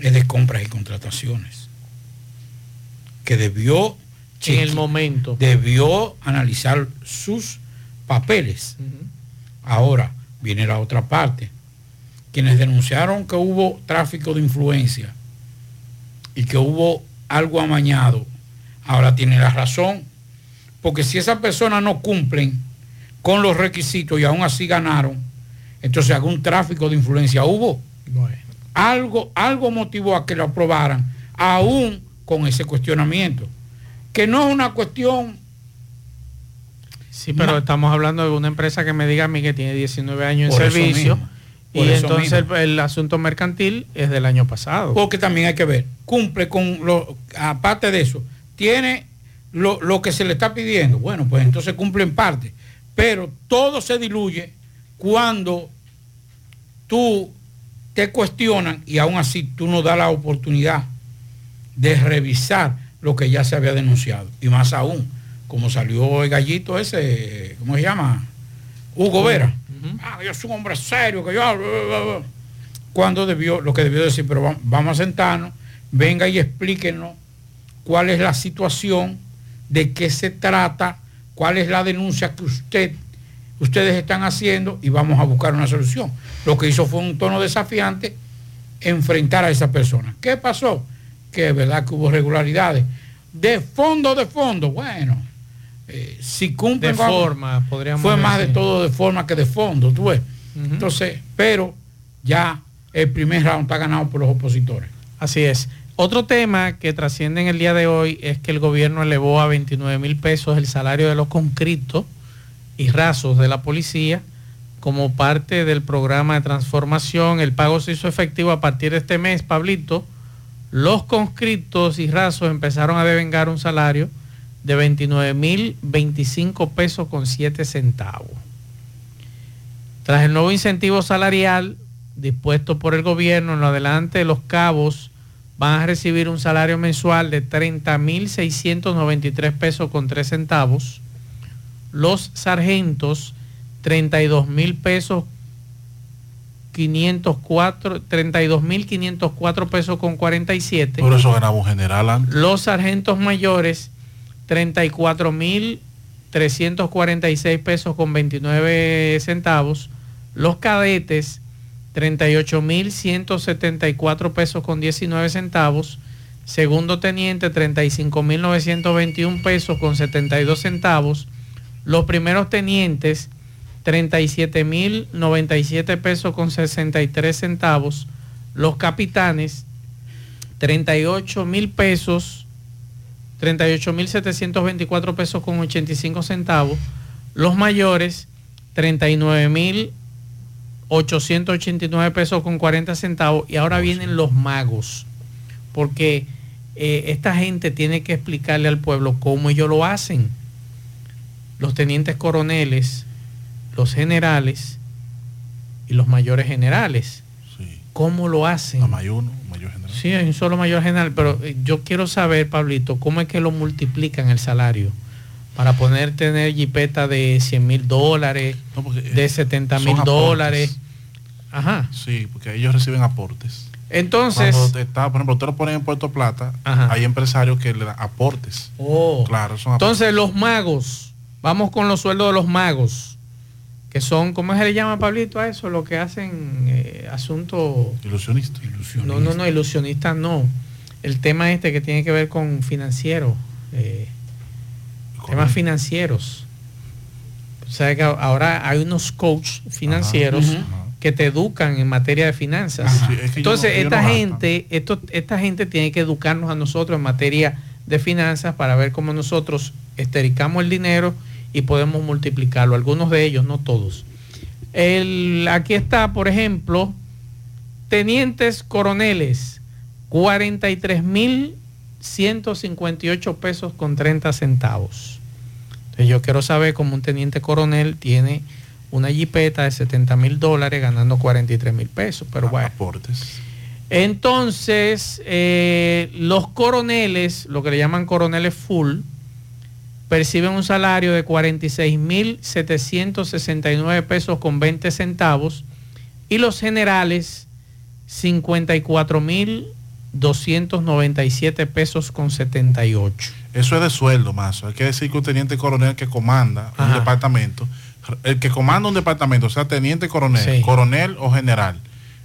es de compras y contrataciones. Que debió En el momento. debió analizar sus papeles. Ahora viene la otra parte. Quienes denunciaron que hubo tráfico de influencia y que hubo algo amañado, ahora tienen la razón. Porque si esas personas no cumplen con los requisitos y aún así ganaron, entonces algún tráfico de influencia hubo. Algo, algo motivó a que lo aprobaran, aún con ese cuestionamiento. Que no es una cuestión Sí, pero No. estamos hablando de una empresa que me diga a mí que tiene 19 años en Por servicio y entonces el asunto mercantil es del año pasado. Porque también hay que ver, cumple con lo, aparte de eso, tiene lo, lo que se le está pidiendo. Bueno, pues entonces cumple en parte. Pero todo se diluye cuando tú te cuestionan y aún así tú no das la oportunidad de revisar lo que ya se había denunciado. Y más aún, como salió el gallito ese, ¿cómo se llama? Hugo Vera. Ah, yo soy un hombre serio, que yo... Cuando debió, lo que debió decir, pero va- vamos a sentarnos, venga y explíquenos cuál es la situación, de qué se trata, cuál es la denuncia que usted, ustedes están haciendo y vamos a buscar una solución. Lo que hizo fue un tono desafiante enfrentar a esa persona. ¿Qué pasó? Que es verdad que hubo irregularidades. De fondo, de fondo, bueno, eh, si cumplen De forma, podríamos Fue más de todo de forma que de fondo, tú ves. Entonces, pero ya el primer round está ganado por los opositores. Así es. Otro tema que trasciende en el día de hoy es que el gobierno elevó a 29 mil pesos el salario de los conscriptos y rasos de la policía como parte del programa de transformación. El pago se hizo efectivo a partir de este mes, Pablito. Los conscriptos y rasos empezaron a devengar un salario de 29 mil 25 pesos con 7 centavos. Tras el nuevo incentivo salarial dispuesto por el gobierno, en lo adelante los cabos van a recibir un salario mensual de 30.693 pesos con 3 centavos. Los sargentos, 32 mil pesos 504, 32.504 pesos con 47. Por eso ganaba un general antes. Los sargentos mayores, 34.346 pesos con 29 centavos. Los cadetes, 38.174 pesos con 19 centavos. Segundo teniente, 35.921 pesos con 72 centavos. Los primeros tenientes, 37.097 pesos con 63 centavos. Los capitanes, 38 mil pesos, 38.724 pesos con 85 centavos. Los mayores, 39.889 pesos con 40 centavos. Y ahora vienen los magos, porque eh, esta gente tiene que explicarle al pueblo cómo ellos lo hacen. Los tenientes coroneles, los generales y los mayores generales. ¿Cómo lo hacen? Hay uno, mayor general. Sí, hay un solo mayor general, pero eh, yo quiero saber, Pablito, cómo es que lo multiplican el salario para poder tener jipeta de 100 mil dólares, de 70 mil dólares. Ajá. Sí, porque ellos reciben aportes. Entonces, Cuando está, por ejemplo, usted lo ponen en Puerto Plata, hay empresarios que le dan aportes. Oh. Claro, son aportes. entonces los magos, vamos con los sueldos de los magos, que son, ¿cómo se le llama, Pablito, a eso? Lo que hacen eh, asuntos... Ilusionista. No, no, no, ilusionistas no. El tema este que tiene que ver con financieros, eh, temas financieros. O sea que ahora hay unos coach financieros Ajá. que te educan en materia de finanzas. Ajá. Sí, es que Entonces, no- esta no gente, esto, esta gente tiene que educarnos a nosotros en materia de finanzas para ver cómo nosotros estericamos el dinero y podemos multiplicarlo. Algunos de ellos, no todos. El, aquí está, por ejemplo, tenientes coroneles, 43 mil 158 pesos con 30 centavos. Entonces yo quiero saber cómo un teniente coronel tiene una jipeta de 70 mil dólares ganando 43 mil pesos. Pero bueno. Entonces, eh, los coroneles, lo que le llaman coroneles full, perciben un salario de 46.769 pesos con 20 centavos y los generales 54.297 pesos con 78. Eso es de sueldo, más. Hay que decir que un teniente coronel que comanda un departamento, el que comanda un departamento, o sea, teniente coronel, Sí. coronel o general,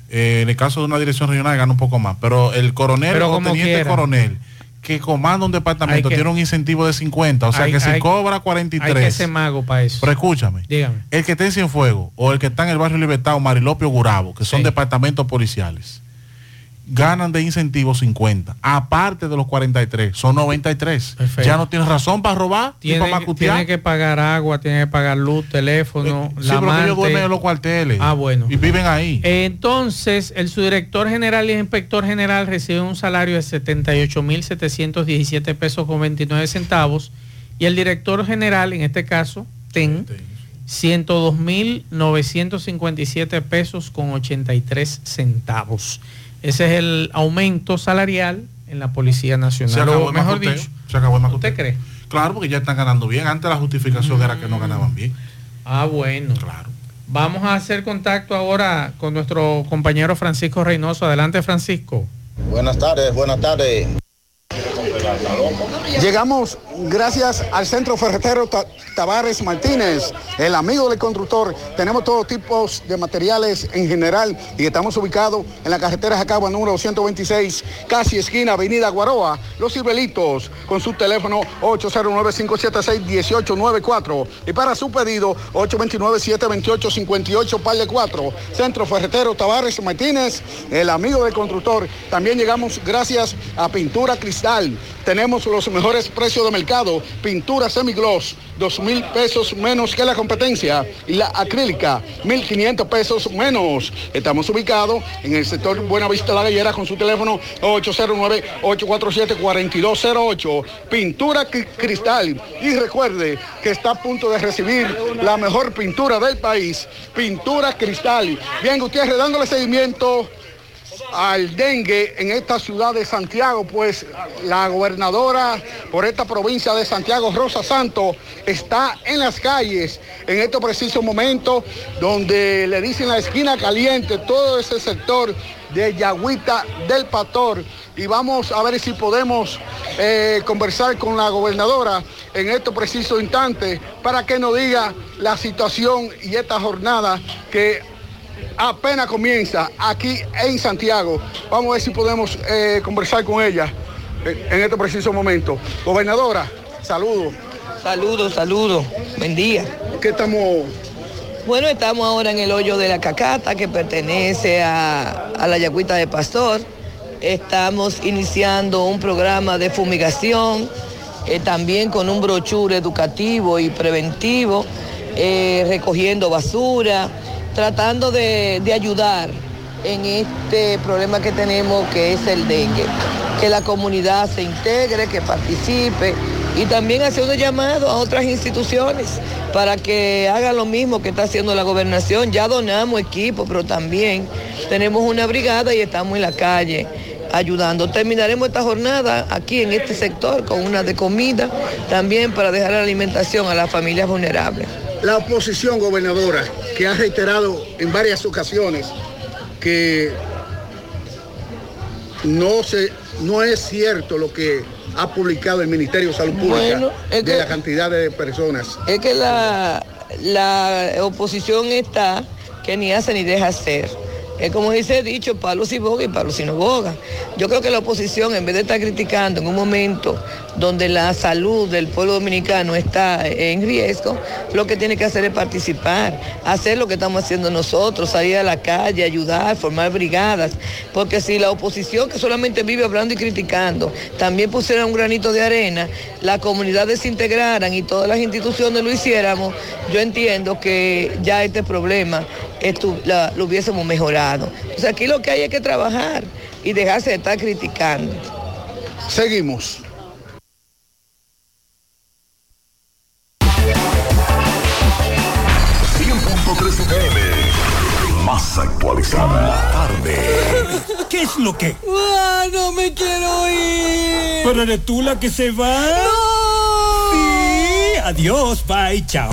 eh, en el caso de una dirección regional gana un poco más, pero el coronel Pero o teniente quiera. coronel que comanda un departamento que- tiene un incentivo de 50, o sea Hay- que si hay- cobra Hay que 43, ser mago para eso. pero escúchame, Dígame. el que está en Cienfuegos o el que está en el barrio Libertad o Marilopio Gurabo, que son departamentos policiales, ganan de incentivo 50, aparte de los 43, son 93. Perfecto. Ya no tienes razón para robar Tiene, para tiene que pagar agua, tiene que pagar luz, teléfono, Sí, la pero que ellos duermen en los cuarteles. Ah, bueno. Y viven ahí. Entonces, el subdirector general y el inspector general reciben un salario de 78.717 pesos con 29 centavos y el director general, en este caso, TEN, 102.957 pesos con 83 centavos. Ese es el aumento salarial en la Policía Nacional. Se acabó O el mejor dicho, se acabó el. ¿usted cree? Claro, porque ya están ganando bien. Antes la justificación era que no ganaban bien. Ah, bueno. Claro. Vamos a hacer contacto ahora con nuestro compañero Francisco Reynoso. Adelante, Francisco. Buenas tardes, buenas tardes. Llegamos gracias al Centro Ferretero Ta- Tavares Martínez, el amigo del constructor. Tenemos todo tipo de materiales en general y estamos ubicados en la carretera Jacagua número 126, casi esquina Avenida Guaroa, Los Cirbelitos, con su teléfono 809-576-1894 y para su pedido 829-728-58 par de 4. Centro Ferretero Tavares Martínez, el amigo del constructor. También llegamos gracias a Pintura Cristal. Tenemos los mejores precios de mercado. Pintura semigloss, dos mil pesos menos que la competencia. Y la acrílica, 1.500 pesos menos. Estamos ubicados en el sector Buenavista La Gallera con su teléfono 809-847-4208. Pintura Cri- Cristal. Y recuerde que está a punto de recibir la mejor pintura del país. Pintura Cristal. Bien, Gutiérrez, dándole seguimiento al dengue en esta ciudad de Santiago, pues la gobernadora por esta provincia de Santiago, Rosa Santos, está en las calles en estos precisos momentos donde le dicen la esquina caliente, todo ese sector de Yagüita del Pastor. Y vamos a ver si podemos eh, conversar con la gobernadora en estos precisos instantes para que nos diga la situación y esta jornada que apenas comienza aquí en Santiago. Vamos a ver si podemos eh, conversar con ella eh, en este preciso momento. Gobernadora, saludos. Saludos, saludos. Buen día. ¿Qué estamos? Bueno, estamos ahora en el hoyo de la cacata que pertenece a, a la Yagüita de Pastor. Estamos iniciando un programa de fumigación, eh, también con un brochure educativo y preventivo, eh, recogiendo basura, tratando de, de ayudar en este problema que tenemos que es el dengue. Que la comunidad se integre, que participe y también hacer un llamado a otras instituciones para que hagan lo mismo que está haciendo la gobernación. Ya donamos equipo, pero también tenemos una brigada y estamos en la calle ayudando. Terminaremos esta jornada aquí en este sector con una de comida, también para dejar la alimentación a las familias vulnerables. La oposición, gobernadora, que ha reiterado en varias ocasiones que no, se, no es cierto lo que ha publicado el Ministerio de Salud Pública Bueno, de que- la cantidad de personas. Es que la, la oposición está que ni hace ni deja hacer. Es como dice el dicho, palo si boga y palo si no boga. Yo creo que la oposición, en vez de estar criticando en un momento donde la salud del pueblo dominicano está en riesgo, lo que tiene que hacer es participar, hacer lo que estamos haciendo nosotros, salir a la calle, ayudar, formar brigadas, porque si la oposición que solamente vive hablando y criticando, también pusiera un granito de arena, la comunidad desintegraran y todas las instituciones lo hiciéramos, yo entiendo que ya este problema lo hubiésemos mejorado. Aquí lo que hay es que trabajar y dejarse de estar criticando. Seguimos. Más actualizada. Tarde. ¿Qué es lo que? ¡Ah, no me quiero ir! ¿Pero eres tú la que se va? Sí, adiós, bye, chao.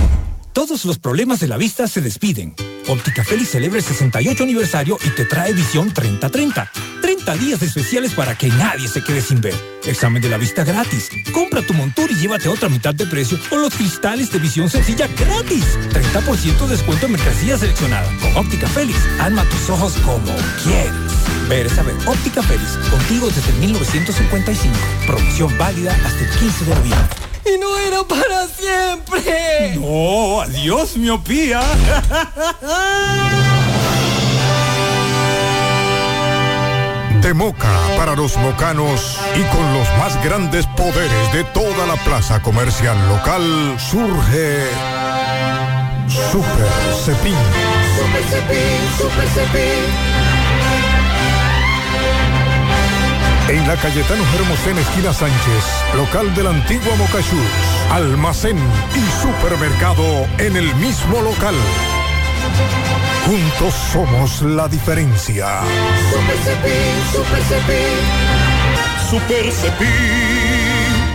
Todos los problemas de la vista se despiden. Óptica Félix celebra el 68 aniversario y te trae visión 30-30. 30 días especiales para que nadie se quede sin ver. Examen de la vista gratis. Compra tu montura y llévate otra mitad de precio o los cristales de visión sencilla gratis. 30% de descuento en mercancía seleccionada. Con Óptica Félix, alma tus ojos como quieres. Ver es saber. Óptica Félix, contigo desde 1955. Promoción válida hasta el 15 de noviembre. ¡Y no era para siempre! No, adiós, miopía. De Moca para los mocanos y con los más grandes poderes de toda la plaza comercial local surge Super Cepín. Super Cepín, Super Cepín. En la Cayetano Hermosén, esquina Sánchez, local de la antigua Moca Shoes, almacén y supermercado en el mismo local. Juntos somos la diferencia. Super Cepín, Super Cepín. Super Cepín.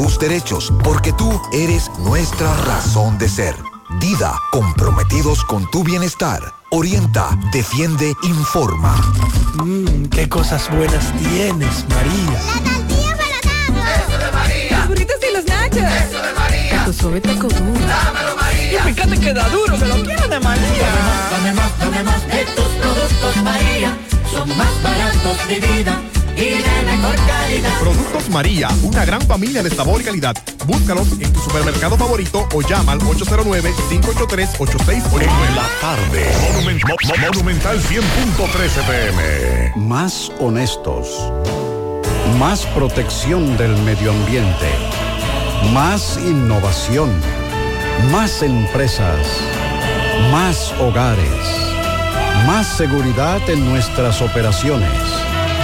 tus derechos, porque tú eres nuestra razón de ser. Dida, comprometidos con tu bienestar. Orienta, defiende, informa. Mmm, qué cosas buenas tienes, María. Eso de María. Los burritos y los nachos. Eso de María. Tu suave taco duro. Dámelo, María. Y fíjate que da duro, que lo quiero de María. Dame más, dame más de tus productos, María. Son más baratos de vida y de mejor calidad. Productos María, una gran familia de sabor y calidad. Búscalos en tu supermercado favorito o llama al 809-583-8689. En la tarde. Monumen- Mo- Mo- Monumental 100.13 pm. Más honestos. Más protección del medio ambiente. Más innovación. Más empresas. Más hogares. Más seguridad en nuestras operaciones.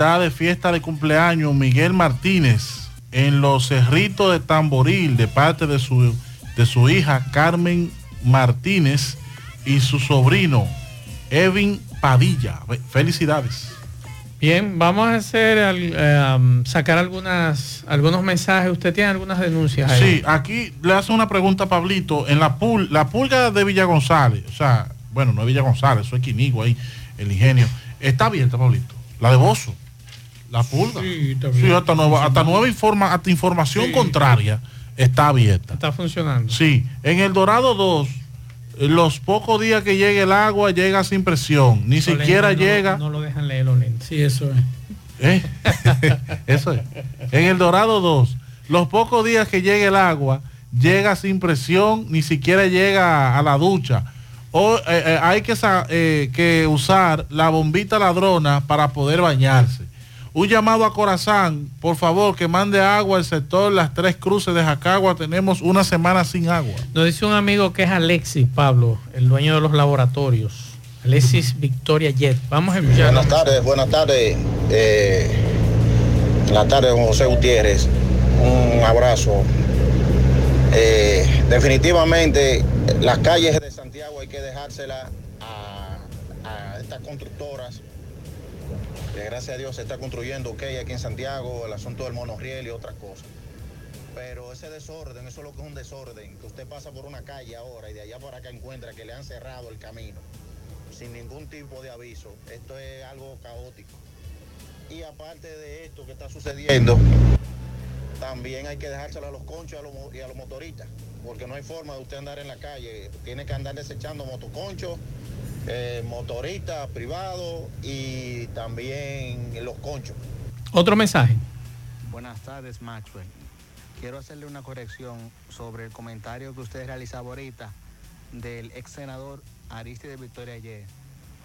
Está de fiesta de cumpleaños Miguel Martínez en los cerritos de Tamboril de parte de su, de su hija Carmen Martínez y su sobrino Evin Padilla. Fe- Felicidades. Bien, vamos a hacer, eh, um, sacar algunas, algunos mensajes. ¿Usted tiene algunas denuncias ahí? Sí, aquí le hace una pregunta a Pablito. En la, pul la pulga de Villa González, o sea, bueno, no es Villa González, eso es Quinigo ahí, el ingenio. Está abierta, Pablito. La de Bozo. La pulga. Sí, Sí, hasta nueva, hasta nueva informa, hasta información Sí. contraria está abierta. Está funcionando. Sí, en el Dorado 2, eh, los pocos días que llegue el agua llega sin presión, ni siquiera no- llega. No, lo dejan leer los lentes. Sí, eso es. ¿Eh? Eso es. En el Dorado 2, los pocos días que llegue el agua, llega sin presión, ni siquiera llega a la ducha. O eh, eh, hay eh, que usar la bombita ladrona para poder bañarse. Un llamado a Corazán, por favor, que mande agua al sector Las Tres Cruces de Jacagua. Tenemos una semana sin agua. Nos dice un amigo que es Alexis Pablo, el dueño de los laboratorios. Alexis Victoria Jet. Vamos a escuchar. Buenas tardes, buenas tardes. Eh, la tarde, don José Gutiérrez. Un abrazo. Eh, definitivamente, las calles de Santiago hay que dejárselas a, a estas constructoras. Gracias a Dios se está construyendo ok aquí en Santiago, el asunto del monorriel y otras cosas. Pero ese desorden, eso es lo que es un desorden. Que usted pasa por una calle ahora y de allá para acá encuentra que le han cerrado el camino sin ningún tipo de aviso. Esto es algo caótico. Y aparte de esto que está sucediendo, también hay que dejárselo a los conchos y a los, y a los motoristas, porque no hay forma de usted andar en la calle. Tiene que andar desechando motoconchos, eh, motoristas privados y también los conchos. Otro mensaje. Buenas tardes, Maxwell. Quiero hacerle una corrección sobre el comentario que usted realizaba ahorita del ex senador Aristide Victoria Ayer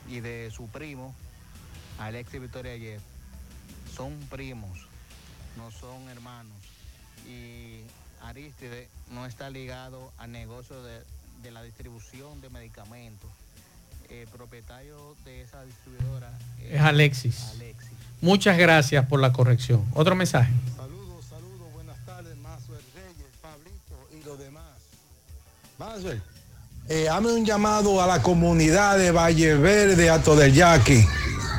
y de su primo Alexis Victoria Ayer. Son primos, no son hermanos. Y Aristide no está ligado al negocio de, de la distribución de medicamentos. El propietario de esa distribuidora Es Alexis. Muchas gracias por la corrección. Otro mensaje. Maxwell, eh, hazme un llamado a la comunidad de Valle Verde, Alto del Yaqui,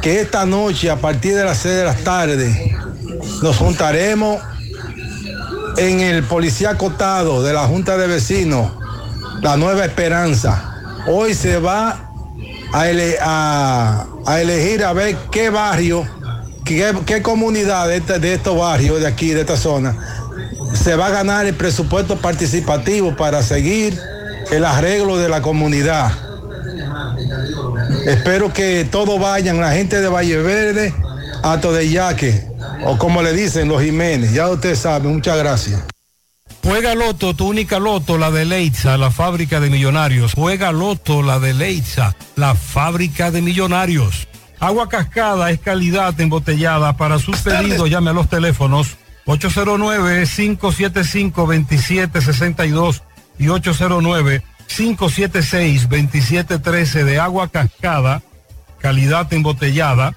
que esta noche a partir de las 6 de la tarde nos juntaremos en el policía acotado de la Junta de Vecinos, la Nueva Esperanza. Hoy se va a, ele- a- a elegir a ver qué barrio, qué, qué comunidad de, este- de estos barrios de aquí, de esta zona, se va a ganar el presupuesto participativo para seguir el arreglo de la comunidad. Espero que todos vayan, la gente de Valle Verde, Alto de Yaque, o como le dicen los Jiménez, ya usted sabe, muchas gracias. Juega Loto, tu única Loto, la de Leitza, la fábrica de millonarios. Juega Loto, la de Leitza, la fábrica de millonarios. Agua cascada es calidad embotellada. Para sus pedidos llame a los teléfonos 809-575-2762 y 809-576-2713 de agua cascada, calidad embotellada.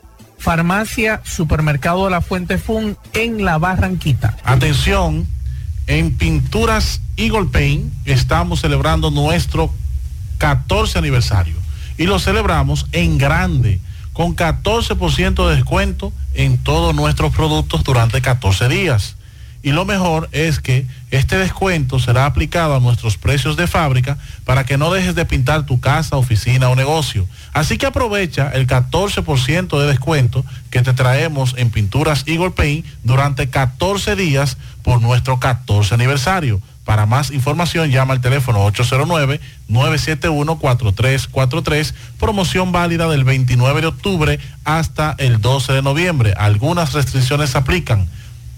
Farmacia Supermercado de la Fuente Fun en La Barranquita. Atención, en Pinturas Eagle Paint estamos celebrando nuestro 14 aniversario y lo celebramos en grande con 14% de descuento en todos nuestros productos durante 14 días. Y lo mejor es que este descuento será aplicado a nuestros precios de fábrica para que no dejes de pintar tu casa, oficina o negocio. Así que aprovecha el 14% de descuento que te traemos en Pinturas Eagle Paint durante 14 días por nuestro 14 aniversario. Para más información llama al teléfono 809-971-4343, promoción válida del 29 de octubre hasta el 12 de noviembre. Algunas restricciones aplican.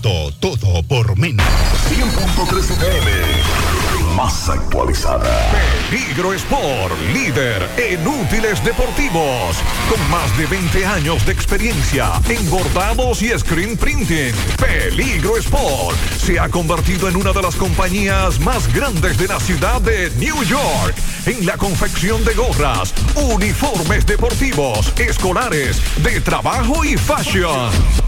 Todo por menos. 100.3 FM. Más actualizada. Peligro Sport, líder en útiles deportivos, con más de 20 años de experiencia en bordados y screen printing. Peligro Sport se ha convertido en una de las compañías más grandes de la ciudad de New York en la confección de gorras, uniformes deportivos, escolares, de trabajo y fashion.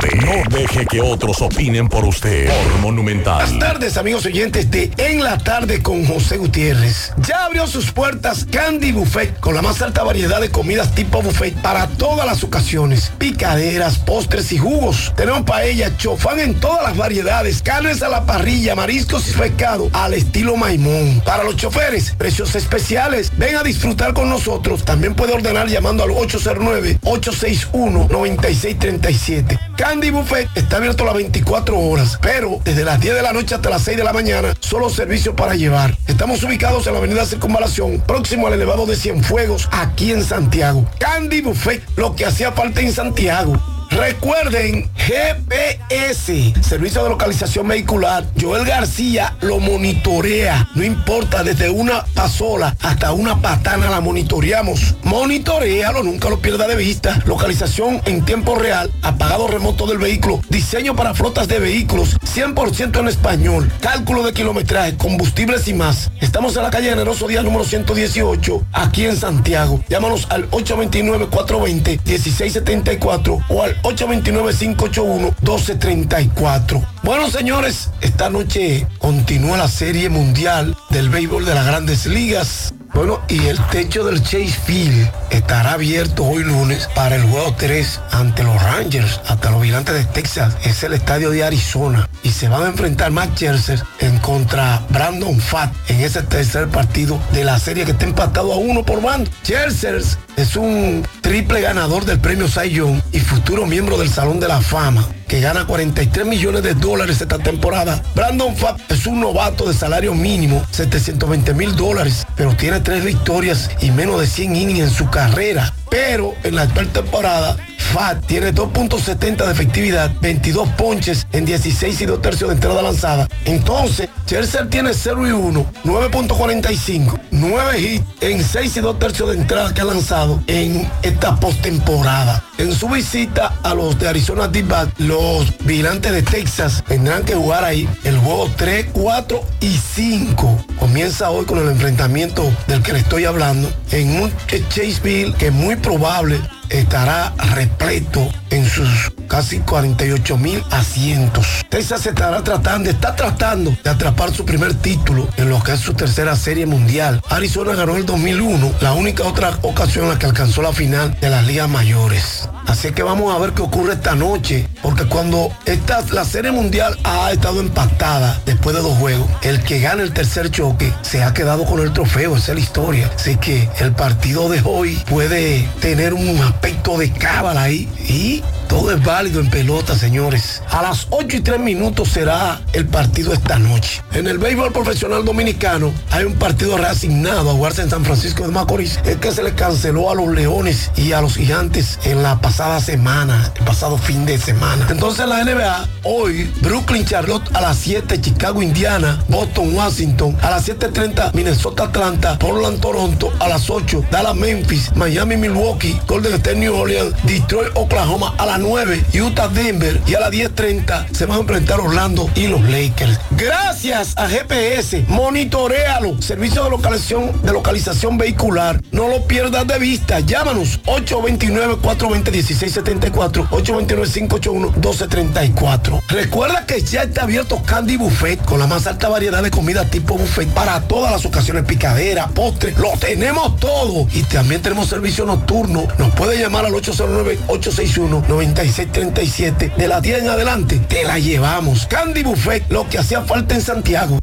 No deje que otros opinen por usted. Por Monumental. Buenas tardes, amigos oyentes de En la Tarde con José Gutiérrez. Ya abrió sus puertas Candy Buffet con la más alta variedad de comidas tipo buffet para todas las ocasiones. Picaderas, postres y jugos. Tenemos paella, chofán en todas las variedades, carnes a la parrilla, mariscos y pescado al estilo Maimón. Para los choferes, precios especiales. Ven a disfrutar con nosotros. También puede ordenar llamando al 809-861-9637. Candy Buffet está abierto las 24 horas, pero desde las 10 de la noche hasta las 6 de la mañana, solo servicio para llevar. Estamos ubicados en la avenida Circunvalación, próximo al elevado de Cienfuegos, aquí en Santiago. Candy Buffet, lo que hacía falta en Santiago. Recuerden, GPS, Servicio de Localización Vehicular. Joel García lo monitorea. No importa, desde una pasola hasta una patana la monitoreamos. Monitorealo, nunca lo pierda de vista. Localización en tiempo real, apagado remoto del vehículo, diseño para flotas de vehículos, 100% en español, cálculo de kilometraje, combustibles y más. Estamos en la calle Generoso Díaz número 118, aquí en Santiago. Llámanos al 829-420-1674 o al 829-581-1234. Bueno, señores, esta noche continúa la serie mundial del béisbol de las grandes ligas. Bueno, y el techo del Chase Field estará abierto hoy lunes para el juego 3 ante los Rangers, hasta los Vigilantes de Texas. Es el estadio de Arizona. Y se van a enfrentar Matt Scherzer en contra Brandon Fatt en ese tercer partido de la serie que está empatado a uno por bando. Scherzer es un triple ganador del premio Cy Young y futuro miembro del Salón de la Fama que gana 43 millones de dólares esta temporada. Brandon Fatt es un novato de salario mínimo, 720 mil dólares, pero tiene tres victorias y menos de 100 innings en su carrera. Pero en la actual temporada, Fat tiene 2.70 de efectividad, 22 ponches en 16 y 2 tercios de entrada lanzada. Entonces, Scherzer tiene 0 y 1, 9.45, 9 hits en 6 y 2 tercios de entrada que ha lanzado en esta postemporada. En su visita a los de Arizona D-Backs, los vigilantes de Texas tendrán que jugar ahí el juego 3, 4 y 5. Comienza hoy con el enfrentamiento del que le estoy hablando en un Chaseville que es muy probable estará repleto en sus casi 48 mil asientos. Texas estará tratando, está tratando de atrapar su primer título en lo que es su tercera serie mundial. Arizona ganó el 2001, la única otra ocasión en la que alcanzó la final de las ligas mayores. Así que vamos a ver qué ocurre esta noche, porque cuando esta, la serie mundial ha estado empatada después de dos juegos, el que gana el tercer choque se ha quedado con el trofeo, esa es la historia. Así que el partido de hoy puede tener un aspecto de cábala ahí y todo es válido en pelota, señores. A las 8 y 3 minutos será el partido esta noche. En el béisbol profesional dominicano hay un partido reasignado a jugarse en San Francisco de Macorís. Es que se le canceló a los Leones y a los Gigantes en la pasada semana, el pasado fin de semana. Entonces la NBA, hoy, Brooklyn, Charlotte a las 7, Chicago, Indiana, Boston, Washington, a las 7.30, Minnesota, Atlanta, Portland, Toronto, a las 8, Dallas, Memphis, Miami, Milwaukee, Golden State, New Orleans, Detroit, Oklahoma, a las 9, Utah, Denver y a las 10.30 se van a enfrentar Orlando y los Lakers. Gracias a GPS, monitorealo. Servicio de localización, de localización vehicular. No lo pierdas de vista. Llámanos 829-420-1674, 829-581-1234. Recuerda que ya está abierto Candy Buffet con la más alta variedad de comida tipo buffet para todas las ocasiones, picadera, postre, lo tenemos todo. Y también tenemos servicio nocturno. Nos puede llamar al 809-861-9637. De las 10 en adelante, te la llevamos. Candy Buffet, lo que hacía falta en Santiago.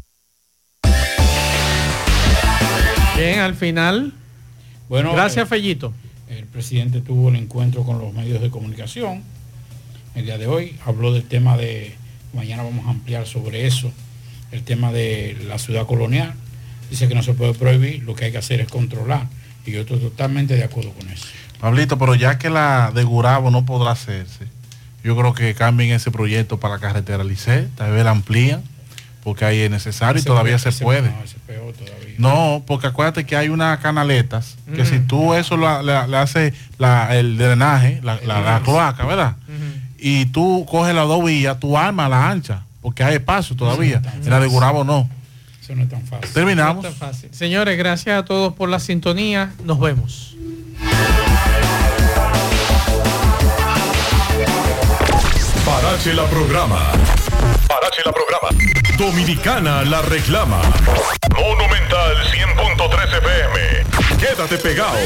Bien, al final. Bueno, Gracias, eh, Fellito. El presidente tuvo el encuentro con los medios de comunicación el día de hoy. Habló del tema de, mañana vamos a ampliar sobre eso, el tema de la ciudad colonial. Dice que no se puede prohibir, lo que hay que hacer es controlar. Y yo estoy totalmente de acuerdo con eso. Pablito, pero ya que la de Gurabo no podrá hacerse, yo creo que cambien ese proyecto para la carretera Licey, tal vez la amplían, porque ahí es necesario y todavía se puede. no, ese es peor todavía. No, porque acuérdate que hay unas canaletas que Mm. si tú eso lo- le, le hace la- el drenaje, la, la- la cloaca, ¿verdad? Y tú coges las dos vías, tú armas la ancha, porque hay espacio todavía. En la de Gurabo no. Eso no es tan fácil. Terminamos. No está fácil. Señores, gracias a todos por la sintonía. Nos vemos. Parache la programa. Parache la programa. Dominicana la reclama. Monumental 100.13 FM. Quédate pegado.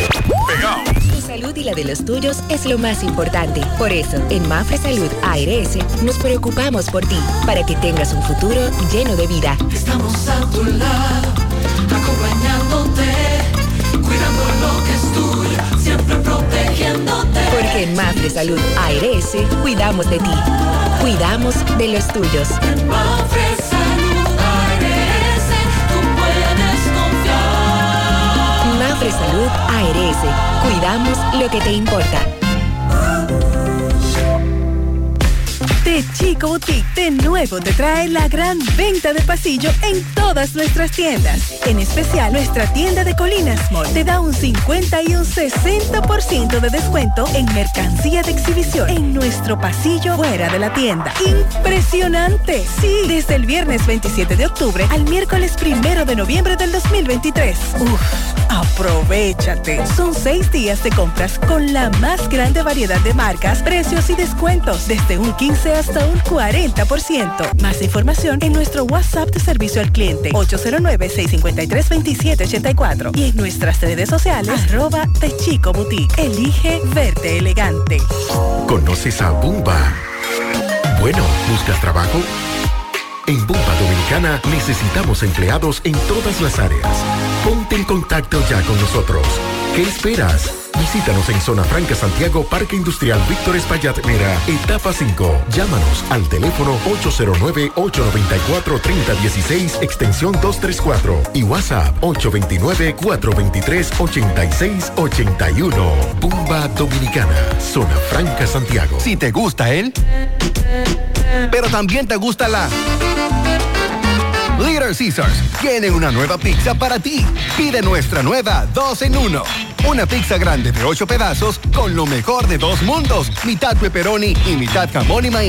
Pegado. Tu salud y la de los tuyos es lo más importante. Por eso, en Mafre Salud ARS nos preocupamos por ti, para que tengas un futuro lleno de vida. Estamos a tu lado, acompañándote, cuidando lo que siempre protegiéndote. Porque en Mafre Salud ARS cuidamos de ti, cuidamos de los tuyos. Mafre Salud ARS, tú puedes confiar. Mafre Salud ARS, cuidamos lo que te importa. De Chico Boutique de nuevo te trae la gran venta de pasillo en todas nuestras tiendas. En especial, nuestra tienda de Colinas Mall te da un 50 y un 60% de descuento en mercancía de exhibición en nuestro pasillo fuera de la tienda. ¡Impresionante! Sí, desde el viernes 27 de octubre al miércoles 1 de noviembre del 2023. Uf, aprovechate. Son seis días de compras con la más grande variedad de marcas, precios y descuentos, desde un 15 hasta un 40%. Más información en nuestro WhatsApp de servicio al cliente 809-653-2784 y en nuestras redes sociales arroba de Chico Boutique. Elige verte elegante. ¿Conoces a Bumba? Bueno, ¿buscas trabajo? En Bumba Dominicana necesitamos empleados en todas las áreas. Ponte en contacto ya con nosotros. ¿Qué esperas? Visítanos en Zona Franca Santiago, Parque Industrial Víctor Espaillat Mera, etapa 5. Llámanos al teléfono 809-894-3016, extensión 234 y WhatsApp 829-423-8681. Bumba Dominicana, Zona Franca Santiago. Si te gusta él, pero también te gusta la... Little Caesars tiene una nueva pizza para ti. Pide nuestra nueva 2 en 1. Una pizza grande de 8 pedazos con lo mejor de dos mundos, mitad pepperoni y mitad jamón y maíz.